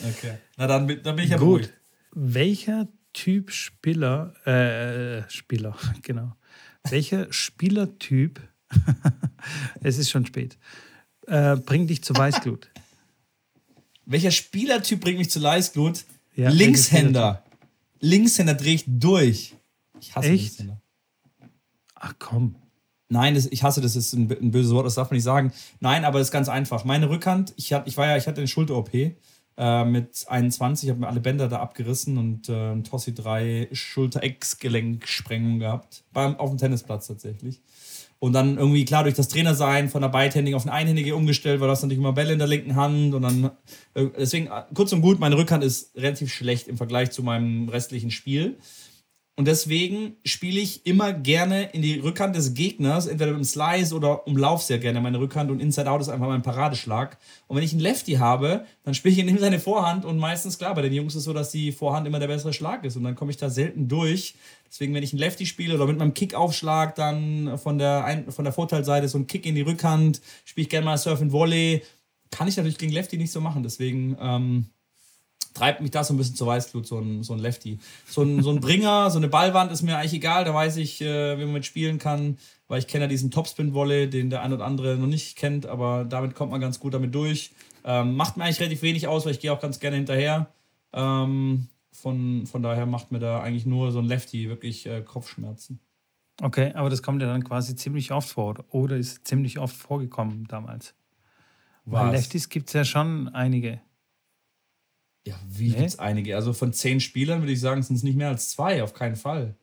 Okay. Na, dann, dann bin ich ja Gut. Beruhigt. Welcher Typ Spieler, äh, Spieler, genau, welcher Spielertyp, es ist schon spät, äh, bringt dich zu Weißglut? Welcher Spielertyp bringt mich zu Weißglut? Ja, Linkshänder. Linkshänder drehe ich durch. Ich hasse Echt? Linkshänder. Ach komm. Nein, das, ich hasse das, ist ein, ein, böses Wort, das darf man nicht sagen. Nein, aber das ist ganz einfach. Meine Rückhand, ich, hat, ich, war ja, ich hatte eine Schulter-OP Äh, mit 21 habe mir alle Bänder da abgerissen und äh, Tossi 3 Schulter-Ex-Gelenksprengung gehabt. Beim, auf dem Tennisplatz tatsächlich. Und dann irgendwie, klar, durch das Trainersein von der Beidhändigen auf eine Einhändige umgestellt, weil du hast natürlich immer Bälle in der linken Hand und dann, äh, deswegen, äh, kurz und gut, meine Rückhand ist relativ schlecht im Vergleich zu meinem restlichen Spiel. Und deswegen spiele ich immer gerne in die Rückhand des Gegners, entweder mit dem Slice oder Umlauf sehr gerne meine Rückhand und Inside Out ist einfach mein Paradeschlag. Und wenn ich einen Lefty habe, dann spiele ich in ihm seine Vorhand und meistens, klar, bei den Jungs ist es so, dass die Vorhand immer der bessere Schlag ist und dann komme ich da selten durch. Deswegen, wenn ich einen Lefty spiele oder mit meinem Kickaufschlag dann von der, von der Vorteilseite so einen Kick in die Rückhand, spiele ich gerne mal Surf and Volley, kann ich natürlich gegen Lefty nicht so machen. Deswegen, ähm, treibt mich das so ein bisschen zur Weißglut, so ein, so ein Lefty. So ein, so ein Bringer, so eine Ballwand ist mir eigentlich egal, da weiß ich, äh, wie man mit spielen kann, weil ich kenne ja diesen Topspin-Volley, den der ein oder andere noch nicht kennt, aber damit kommt man ganz gut damit durch. Ähm, macht mir eigentlich relativ wenig aus, weil ich gehe auch ganz gerne hinterher. Ähm, von, von daher macht mir da eigentlich nur so ein Lefty wirklich äh, Kopfschmerzen. Okay, aber das kommt ja dann quasi ziemlich oft vor oder ist ziemlich oft vorgekommen damals. Was? Weil Lefties gibt es ja schon einige. Ja, wie nee? gibt es einige? Also von zehn Spielern würde ich sagen, sind es nicht mehr als zwei, auf keinen Fall.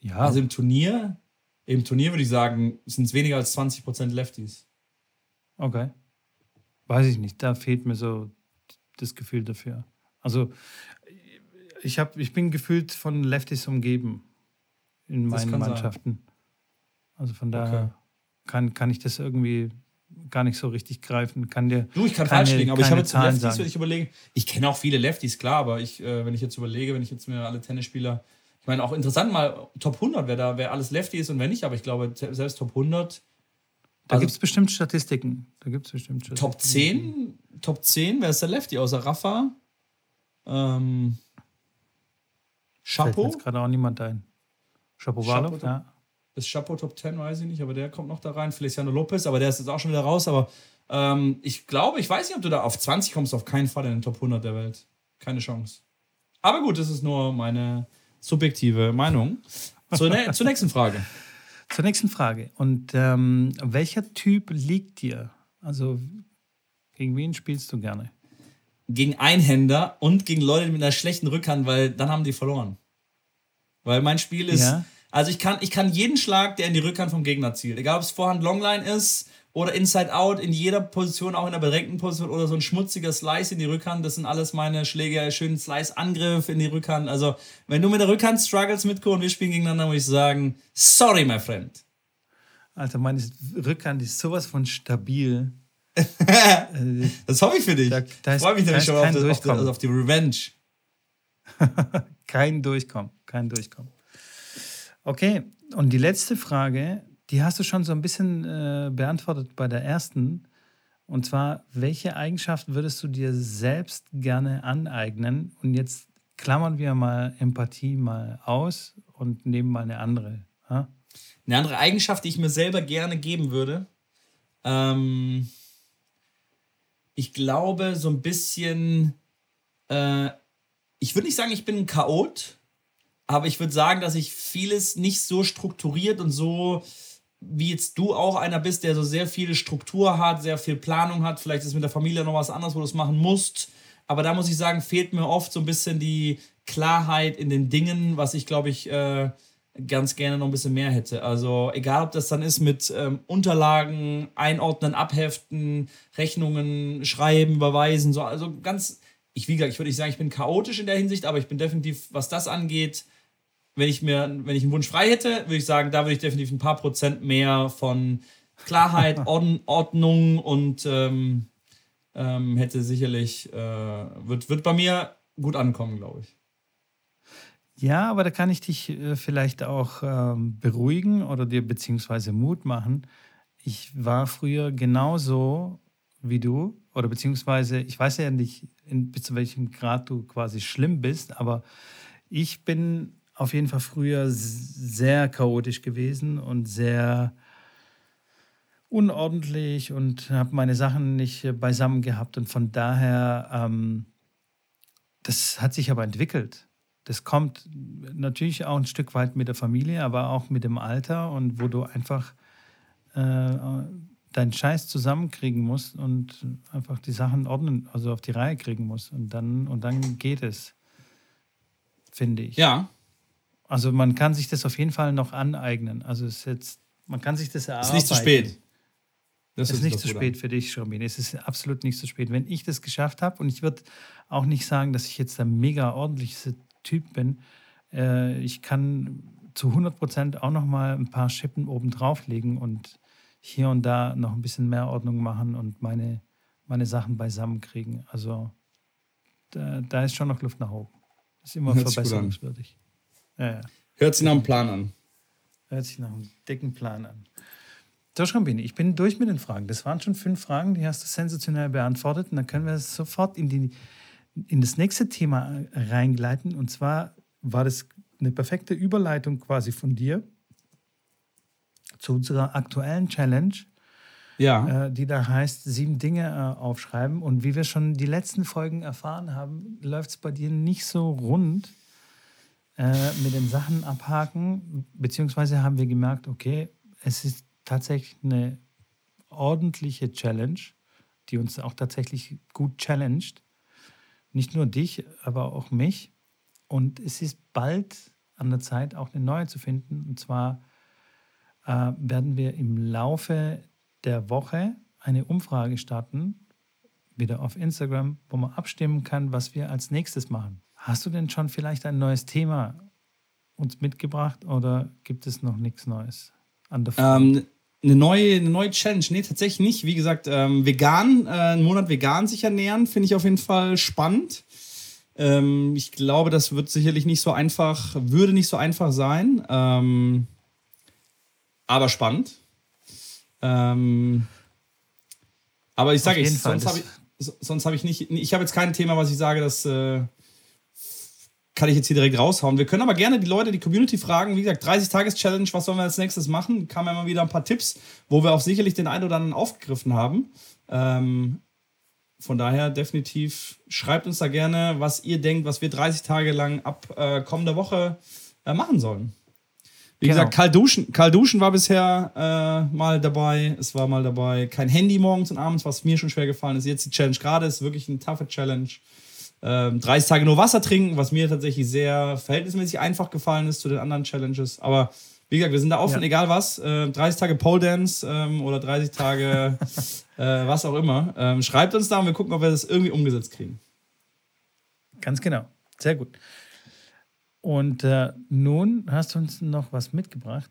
Ja. Also im Turnier, im Turnier würde ich sagen, sind es weniger als 20% Lefties. Okay. Weiß ich nicht, da fehlt mir so das Gefühl dafür. Also ich, hab, ich bin gefühlt von Lefties umgeben in meinen Mannschaften. Sein. Also von daher okay. kann, kann ich das irgendwie gar nicht so richtig greifen. Kann dir du, ich kann falsch liegen, aber ich habe jetzt Zahlen Lefties, sagen. wenn ich überlege. Ich kenne auch viele Lefties, klar, aber ich, äh, wenn ich jetzt überlege, wenn ich jetzt mir alle Tennisspieler, ich meine, auch interessant mal Top 100, wer da, wer alles Lefty ist und wer nicht, aber ich glaube, selbst Top 100. Da also, gibt es bestimmt Statistiken. Da gibt bestimmt Statistiken. Top 10, Top 10, wer ist der Lefty? Außer Rafa? Ähm, Chapeau. Fällt jetzt gerade auch niemand ein. Chapeau Chapeau, ja. Ist Chapeau Top 10, weiß ich nicht, aber der kommt noch da rein. Feliciano Lopez, aber der ist jetzt auch schon wieder raus. Aber ähm, ich glaube, ich weiß nicht, ob du da auf 20 kommst, auf keinen Fall in den Top 100 der Welt. Keine Chance. Aber gut, das ist nur meine subjektive Meinung. Zur, ne zur nächsten Frage. Zur nächsten Frage. Und ähm, welcher Typ liegt dir? Also, gegen wen spielst du gerne? Gegen Einhänder und gegen Leute mit einer schlechten Rückhand, weil dann haben die verloren. Weil mein Spiel ist. Ja also ich kann, ich kann jeden Schlag, der in die Rückhand vom Gegner zielt, egal ob es Vorhand Longline ist oder Inside Out, in jeder Position, auch in der bedrängten Position oder so ein schmutziger Slice in die Rückhand, das sind alles meine Schläge, schönen Slice-Angriff in die Rückhand. Also wenn du mit der Rückhand struggles mit und wir spielen gegeneinander, muss ich sagen, sorry, my friend. Alter, meine Rückhand ist sowas von stabil. das hoffe ich für dich. Da, da ich freue mich nämlich schon auf, das, auf, auf die Revenge. kein Durchkommen, kein Durchkommen. Okay, und die letzte Frage, die hast du schon so ein bisschen äh, beantwortet bei der ersten. Und zwar, welche Eigenschaft würdest du dir selbst gerne aneignen? Und jetzt klammern wir mal Empathie mal aus und nehmen mal eine andere. Ha? Eine andere Eigenschaft, die ich mir selber gerne geben würde. Ähm, ich glaube, so ein bisschen, äh, ich würde nicht sagen, ich bin ein Chaot, aber ich würde sagen, dass ich vieles nicht so strukturiert und so, wie jetzt du auch einer bist, der so sehr viel Struktur hat, sehr viel Planung hat. Vielleicht ist mit der Familie noch was anderes, wo du es machen musst. Aber da muss ich sagen, fehlt mir oft so ein bisschen die Klarheit in den Dingen, was ich glaube ich äh, ganz gerne noch ein bisschen mehr hätte. Also egal, ob das dann ist mit ähm, Unterlagen, Einordnen, Abheften, Rechnungen, Schreiben, Überweisen, so also ganz. Ich, wie gesagt, ich würde nicht sagen, ich bin chaotisch in der Hinsicht, aber ich bin definitiv, was das angeht, wenn ich mir, wenn ich einen Wunsch frei hätte, würde ich sagen, da würde ich definitiv ein paar Prozent mehr von Klarheit, Ord Ordnung und ähm, ähm, hätte sicherlich, äh, wird, wird bei mir gut ankommen, glaube ich. Ja, aber da kann ich dich äh, vielleicht auch ähm, beruhigen oder dir beziehungsweise Mut machen. Ich war früher genauso wie du, oder beziehungsweise, ich weiß ja nicht, in, bis zu welchem Grad du quasi schlimm bist, aber ich bin auf jeden Fall früher sehr chaotisch gewesen und sehr unordentlich und habe meine Sachen nicht beisammen gehabt. Und von daher, ähm, das hat sich aber entwickelt. Das kommt natürlich auch ein Stück weit mit der Familie, aber auch mit dem Alter und wo du einfach äh, deinen Scheiß zusammenkriegen musst und einfach die Sachen ordnen, also auf die Reihe kriegen musst. Und dann, und dann geht es, finde ich. Ja. Also man kann sich das auf jeden Fall noch aneignen. Also es ist jetzt, man kann sich das erarbeiten. Ist nicht zu spät. Das ist nicht zu spät für dich, Schirmin. Es ist absolut nicht zu spät. Wenn ich das geschafft habe, und ich würde auch nicht sagen, dass ich jetzt der mega ordentlichste Typ bin, äh, ich kann zu 100 Prozent auch noch mal ein paar Schippen oben drauflegen und hier und da noch ein bisschen mehr Ordnung machen und meine, meine Sachen beisammen kriegen. Also da, da ist schon noch Luft nach oben. ist immer Hört verbesserungswürdig. Ja. Hört sich nach einem Plan an. Hört sich nach einem dicken Plan an. So, Schrambini, ich bin durch mit den Fragen. Das waren schon fünf Fragen, die hast du sensationell beantwortet. Und dann können wir sofort in, die, in das nächste Thema reingleiten. Und zwar war das eine perfekte Überleitung quasi von dir zu unserer aktuellen Challenge, ja. äh, die da heißt, sieben Dinge äh, aufschreiben. Und wie wir schon die letzten Folgen erfahren haben, läuft es bei dir nicht so rund äh, mit den Sachen abhaken. Beziehungsweise haben wir gemerkt, okay, es ist tatsächlich eine ordentliche Challenge, die uns auch tatsächlich gut challenged. Nicht nur dich, aber auch mich. Und es ist bald an der Zeit, auch eine neue zu finden. Und zwar äh, werden wir im Laufe der Woche eine Umfrage starten, wieder auf Instagram, wo man abstimmen kann, was wir als nächstes machen. Hast du denn schon vielleicht ein neues Thema uns mitgebracht oder gibt es noch nichts Neues an der? Ähm, eine neue, eine neue Challenge. Nee, tatsächlich nicht. Wie gesagt, ähm, vegan, äh, einen Monat vegan sich ernähren, finde ich auf jeden Fall spannend. Ähm, ich glaube, das wird sicherlich nicht so einfach, würde nicht so einfach sein. Ähm, aber spannend. Ähm, aber ich sage, sonst habe ich, sonst hab ich nicht, ich habe jetzt kein Thema, was ich sage, dass. Äh, kann ich jetzt hier direkt raushauen. Wir können aber gerne die Leute, die Community fragen. Wie gesagt, 30-Tages-Challenge, was sollen wir als nächstes machen? Kamen ja mal wieder ein paar Tipps, wo wir auch sicherlich den einen oder anderen aufgegriffen haben. Ähm, von daher definitiv schreibt uns da gerne, was ihr denkt, was wir 30 Tage lang ab äh, kommender Woche äh, machen sollen. Wie genau. gesagt, Karl Duschen, Karl Duschen war bisher äh, mal dabei. Es war mal dabei. Kein Handy morgens und abends, was mir schon schwer gefallen ist. Jetzt die Challenge gerade ist wirklich eine taffe Challenge ähm, 30 Tage nur Wasser trinken, was mir tatsächlich sehr verhältnismäßig einfach gefallen ist zu den anderen Challenges. Aber wie gesagt, wir sind da offen, ja. egal was. Äh, 30 Tage Pole Dance ähm, oder 30 Tage äh, was auch immer. Ähm, schreibt uns da und wir gucken, ob wir das irgendwie umgesetzt kriegen. Ganz genau. Sehr gut. Und äh, nun hast du uns noch was mitgebracht.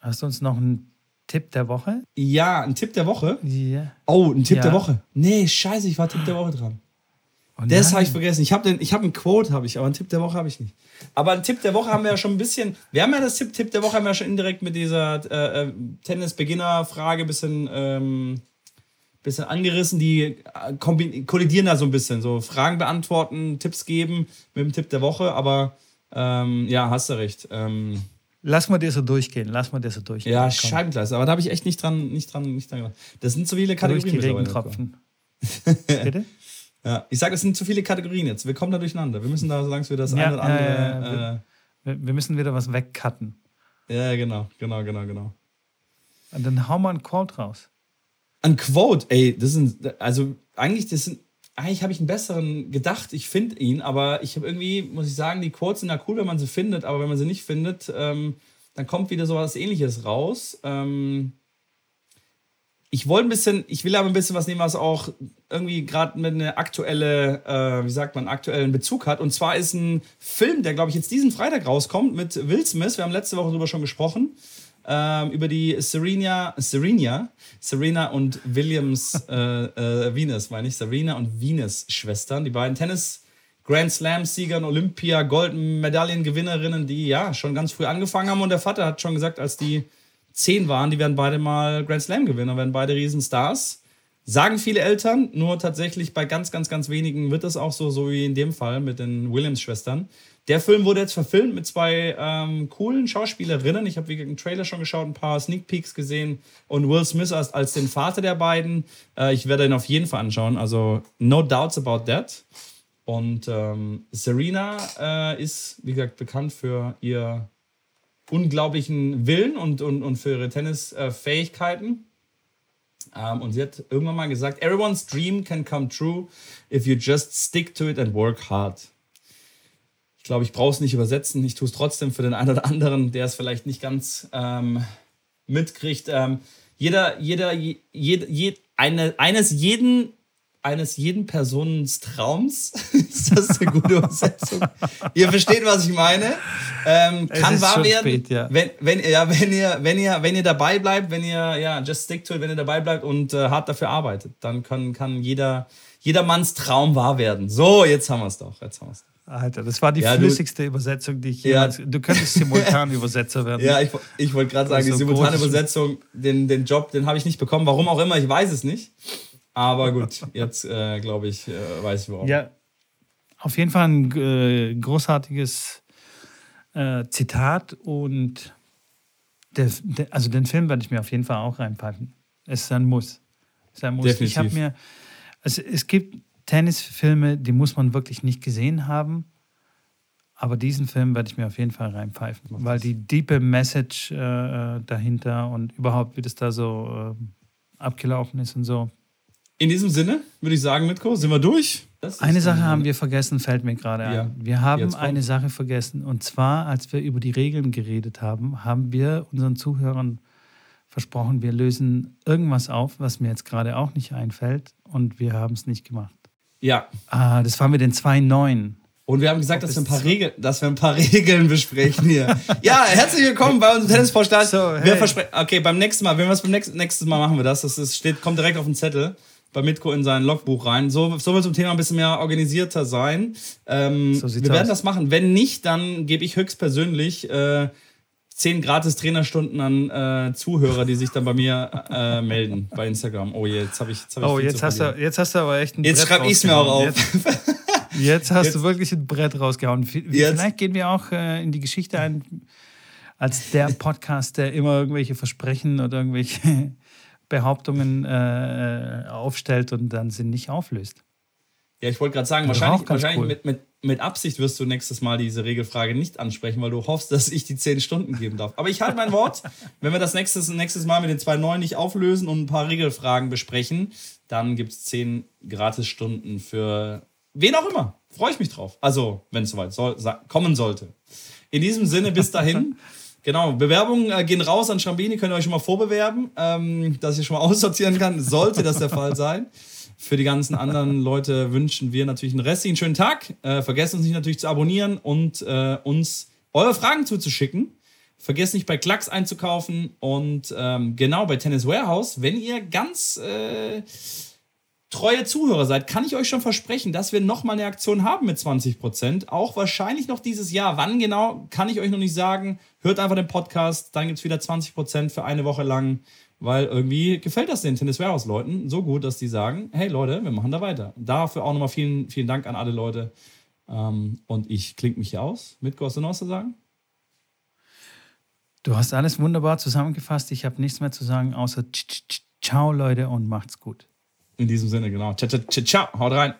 Hast du uns noch einen Tipp der Woche? Ja, ein Tipp der Woche? Ja. Oh, ein Tipp ja. der Woche. Nee, scheiße, ich war Tipp der Woche dran. Oh das habe ich vergessen. Ich habe hab einen Quote, habe ich, aber einen Tipp der Woche habe ich nicht. Aber einen Tipp der Woche haben wir ja schon ein bisschen. Wir haben ja das Tipp, Tipp der Woche haben wir ja schon indirekt mit dieser äh, äh Tennis-Beginner-Frage ein bisschen, ähm, bisschen angerissen. Die äh, kollidieren da so ein bisschen. So Fragen beantworten, Tipps geben mit dem Tipp der Woche. Aber ähm, ja, hast du recht. Ähm, Lass mal das so durchgehen. Lass mal das so durchgehen. Ja, Scheibengleis. Aber da habe ich echt nicht dran, nicht dran, nicht dran gedacht. Das sind so viele Kategorien. Durch die Regentropfen. Bitte? Ja, ich sage, es sind zu viele Kategorien jetzt. Wir kommen da durcheinander. Wir müssen da, solange wir das ja, eine oder andere. Äh, wir, wir, müssen wieder was wegcutten. Ja, genau, genau, genau, genau. Und dann hau mal ein Quote raus. Ein Quote, ey, das sind, also eigentlich, das sind, eigentlich habe ich einen besseren gedacht. Ich finde ihn, aber ich habe irgendwie, muss ich sagen, die Quotes sind ja cool, wenn man sie findet, aber wenn man sie nicht findet, ähm, dann kommt wieder so was ähnliches raus. Ähm, ich wollte ein bisschen, ich will aber ein bisschen was nehmen, was auch irgendwie gerade mit einer aktuelle, äh, wie sagt man, aktuellen Bezug hat. Und zwar ist ein Film, der glaube ich jetzt diesen Freitag rauskommt mit Will Smith. Wir haben letzte Woche darüber schon gesprochen. Ähm, über die Serena, Serena, Serena und Williams äh, äh, Venus, meine ich, Serena und Venus Schwestern, die beiden Tennis Grand Slam Siegern, Olympia Golden Medaillengewinnerinnen, die ja schon ganz früh angefangen haben und der Vater hat schon gesagt, als die zehn waren, die werden beide mal Grand Slam Gewinner, werden beide Riesenstars. Sagen viele Eltern, nur tatsächlich bei ganz, ganz, ganz wenigen wird das auch so, so wie in dem Fall mit den Williams-Schwestern. Der Film wurde jetzt verfilmt mit zwei ähm, coolen Schauspielerinnen. Ich habe wie einen Trailer schon geschaut, ein paar Sneak Peeks gesehen und Will Smith als, als den Vater der beiden. Äh, ich werde ihn auf jeden Fall anschauen. Also no doubts about that. Und ähm, Serena äh, ist, wie gesagt, bekannt für ihr unglaublichen Willen und, und, und für ihre Tennisfähigkeiten. Ähm, und sie hat irgendwann mal gesagt, everyone's dream can come true if you just stick to it and work hard. Ich glaube, ich brauche es nicht übersetzen. Ich tue es trotzdem für den einen oder anderen, der es vielleicht nicht ganz ähm, mitkriegt. Ähm, jeder, jeder, je, je, eine, eines jeden eines jeden Personens Traums. ist das eine gute Übersetzung? ihr versteht, was ich meine. Ähm, kann wahr werden, spät, ja. wenn, wenn, ja, wenn, ihr, wenn, ihr, wenn ihr dabei bleibt, wenn ihr, ja, just stick to it, wenn ihr dabei bleibt und äh, hart dafür arbeitet, dann kann, kann jeder, jedermanns Traum wahr werden. So, jetzt haben wir es doch. Jetzt haben wir's. Alter, das war die ja, flüssigste du, Übersetzung, die ich jemals. Ja. Du könntest Simultanübersetzer werden. Ja, ich, ich wollte gerade sagen, die Simultanübersetzung, den, den Job, den habe ich nicht bekommen. Warum auch immer, ich weiß es nicht. Aber gut, jetzt äh, glaube ich, äh, weiß ich warum. Ja, auf jeden Fall ein äh, großartiges äh, Zitat und der, der, also den Film werde ich mir auf jeden Fall auch reinpacken. Es ist ein Muss. Es ist ein Muss. Definitiv. Ich habe mir, also es gibt Tennisfilme, die muss man wirklich nicht gesehen haben. Aber diesen Film werde ich mir auf jeden Fall reinpfeifen, weil die diepe Message äh, dahinter und überhaupt, wie das da so äh, abgelaufen ist und so, in diesem Sinne würde ich sagen, Mitko, sind wir durch. Eine Sache haben wir vergessen, fällt mir gerade ein. Ja. Wir haben eine Sache vergessen. Und zwar, als wir über die Regeln geredet haben, haben wir unseren Zuhörern versprochen, wir lösen irgendwas auf, was mir jetzt gerade auch nicht einfällt. Und wir haben es nicht gemacht. Ja. Ah, das waren wir den zwei neuen. Und wir haben gesagt, dass wir, ein paar Regeln, dass wir ein paar Regeln besprechen hier. ja, herzlich willkommen bei unserem Tennisvorstand. So, hey. okay, beim nächsten Mal, wenn wir es beim nächsten, nächsten Mal machen wir das. Das ist, steht, kommt direkt auf den Zettel bei Mitko in sein Logbuch rein. So, so wird zum Thema ein bisschen mehr organisierter sein. Ähm, so wir werden aus. das machen. Wenn nicht, dann gebe ich höchstpersönlich äh, zehn gratis Trainerstunden an äh, Zuhörer, die sich dann bei mir äh, melden bei Instagram. Oh, jetzt habe ich, jetzt hab ich Oh, jetzt hast, du, jetzt hast du aber echt ein Jetzt schreibe ich es mir auch auf. Jetzt, jetzt hast jetzt. du wirklich ein Brett rausgehauen. Vielleicht jetzt. gehen wir auch äh, in die Geschichte ein als der Podcast, der immer irgendwelche Versprechen oder irgendwelche Behauptungen äh, aufstellt und dann sie nicht auflöst. Ja, ich wollte gerade sagen, das wahrscheinlich, wahrscheinlich cool. mit, mit, mit Absicht wirst du nächstes Mal diese Regelfrage nicht ansprechen, weil du hoffst, dass ich die zehn Stunden geben darf. Aber ich halte mein Wort. Wenn wir das nächstes, nächstes Mal mit den zwei neuen nicht auflösen und ein paar Regelfragen besprechen, dann gibt es zehn Gratisstunden für wen auch immer. Freue ich mich drauf. Also, wenn es soweit soll, kommen sollte. In diesem Sinne, bis dahin. Genau, Bewerbungen äh, gehen raus an Schrambini, könnt ihr euch schon mal vorbewerben, ähm, dass ich schon mal aussortieren kann, sollte das der Fall sein. Für die ganzen anderen Leute wünschen wir natürlich einen restlichen schönen Tag. Äh, vergesst uns nicht natürlich zu abonnieren und äh, uns eure Fragen zuzuschicken. Vergesst nicht bei Klacks einzukaufen und ähm, genau bei Tennis Warehouse, wenn ihr ganz äh, treue Zuhörer seid, kann ich euch schon versprechen, dass wir nochmal eine Aktion haben mit 20%. Auch wahrscheinlich noch dieses Jahr. Wann genau, kann ich euch noch nicht sagen. Hört einfach den Podcast, dann gibt es wieder 20% für eine Woche lang, weil irgendwie gefällt das den Tennis Warehouse Leuten so gut, dass die sagen, hey Leute, wir machen da weiter. Dafür auch nochmal vielen, vielen Dank an alle Leute. Ähm, und ich klinge mich hier aus. Mit zu sagen? Du hast alles wunderbar zusammengefasst. Ich habe nichts mehr zu sagen, außer Ciao Leute und macht's gut. In diesem Sinne, genau. Ciao, ciao, ciao. Haut rein.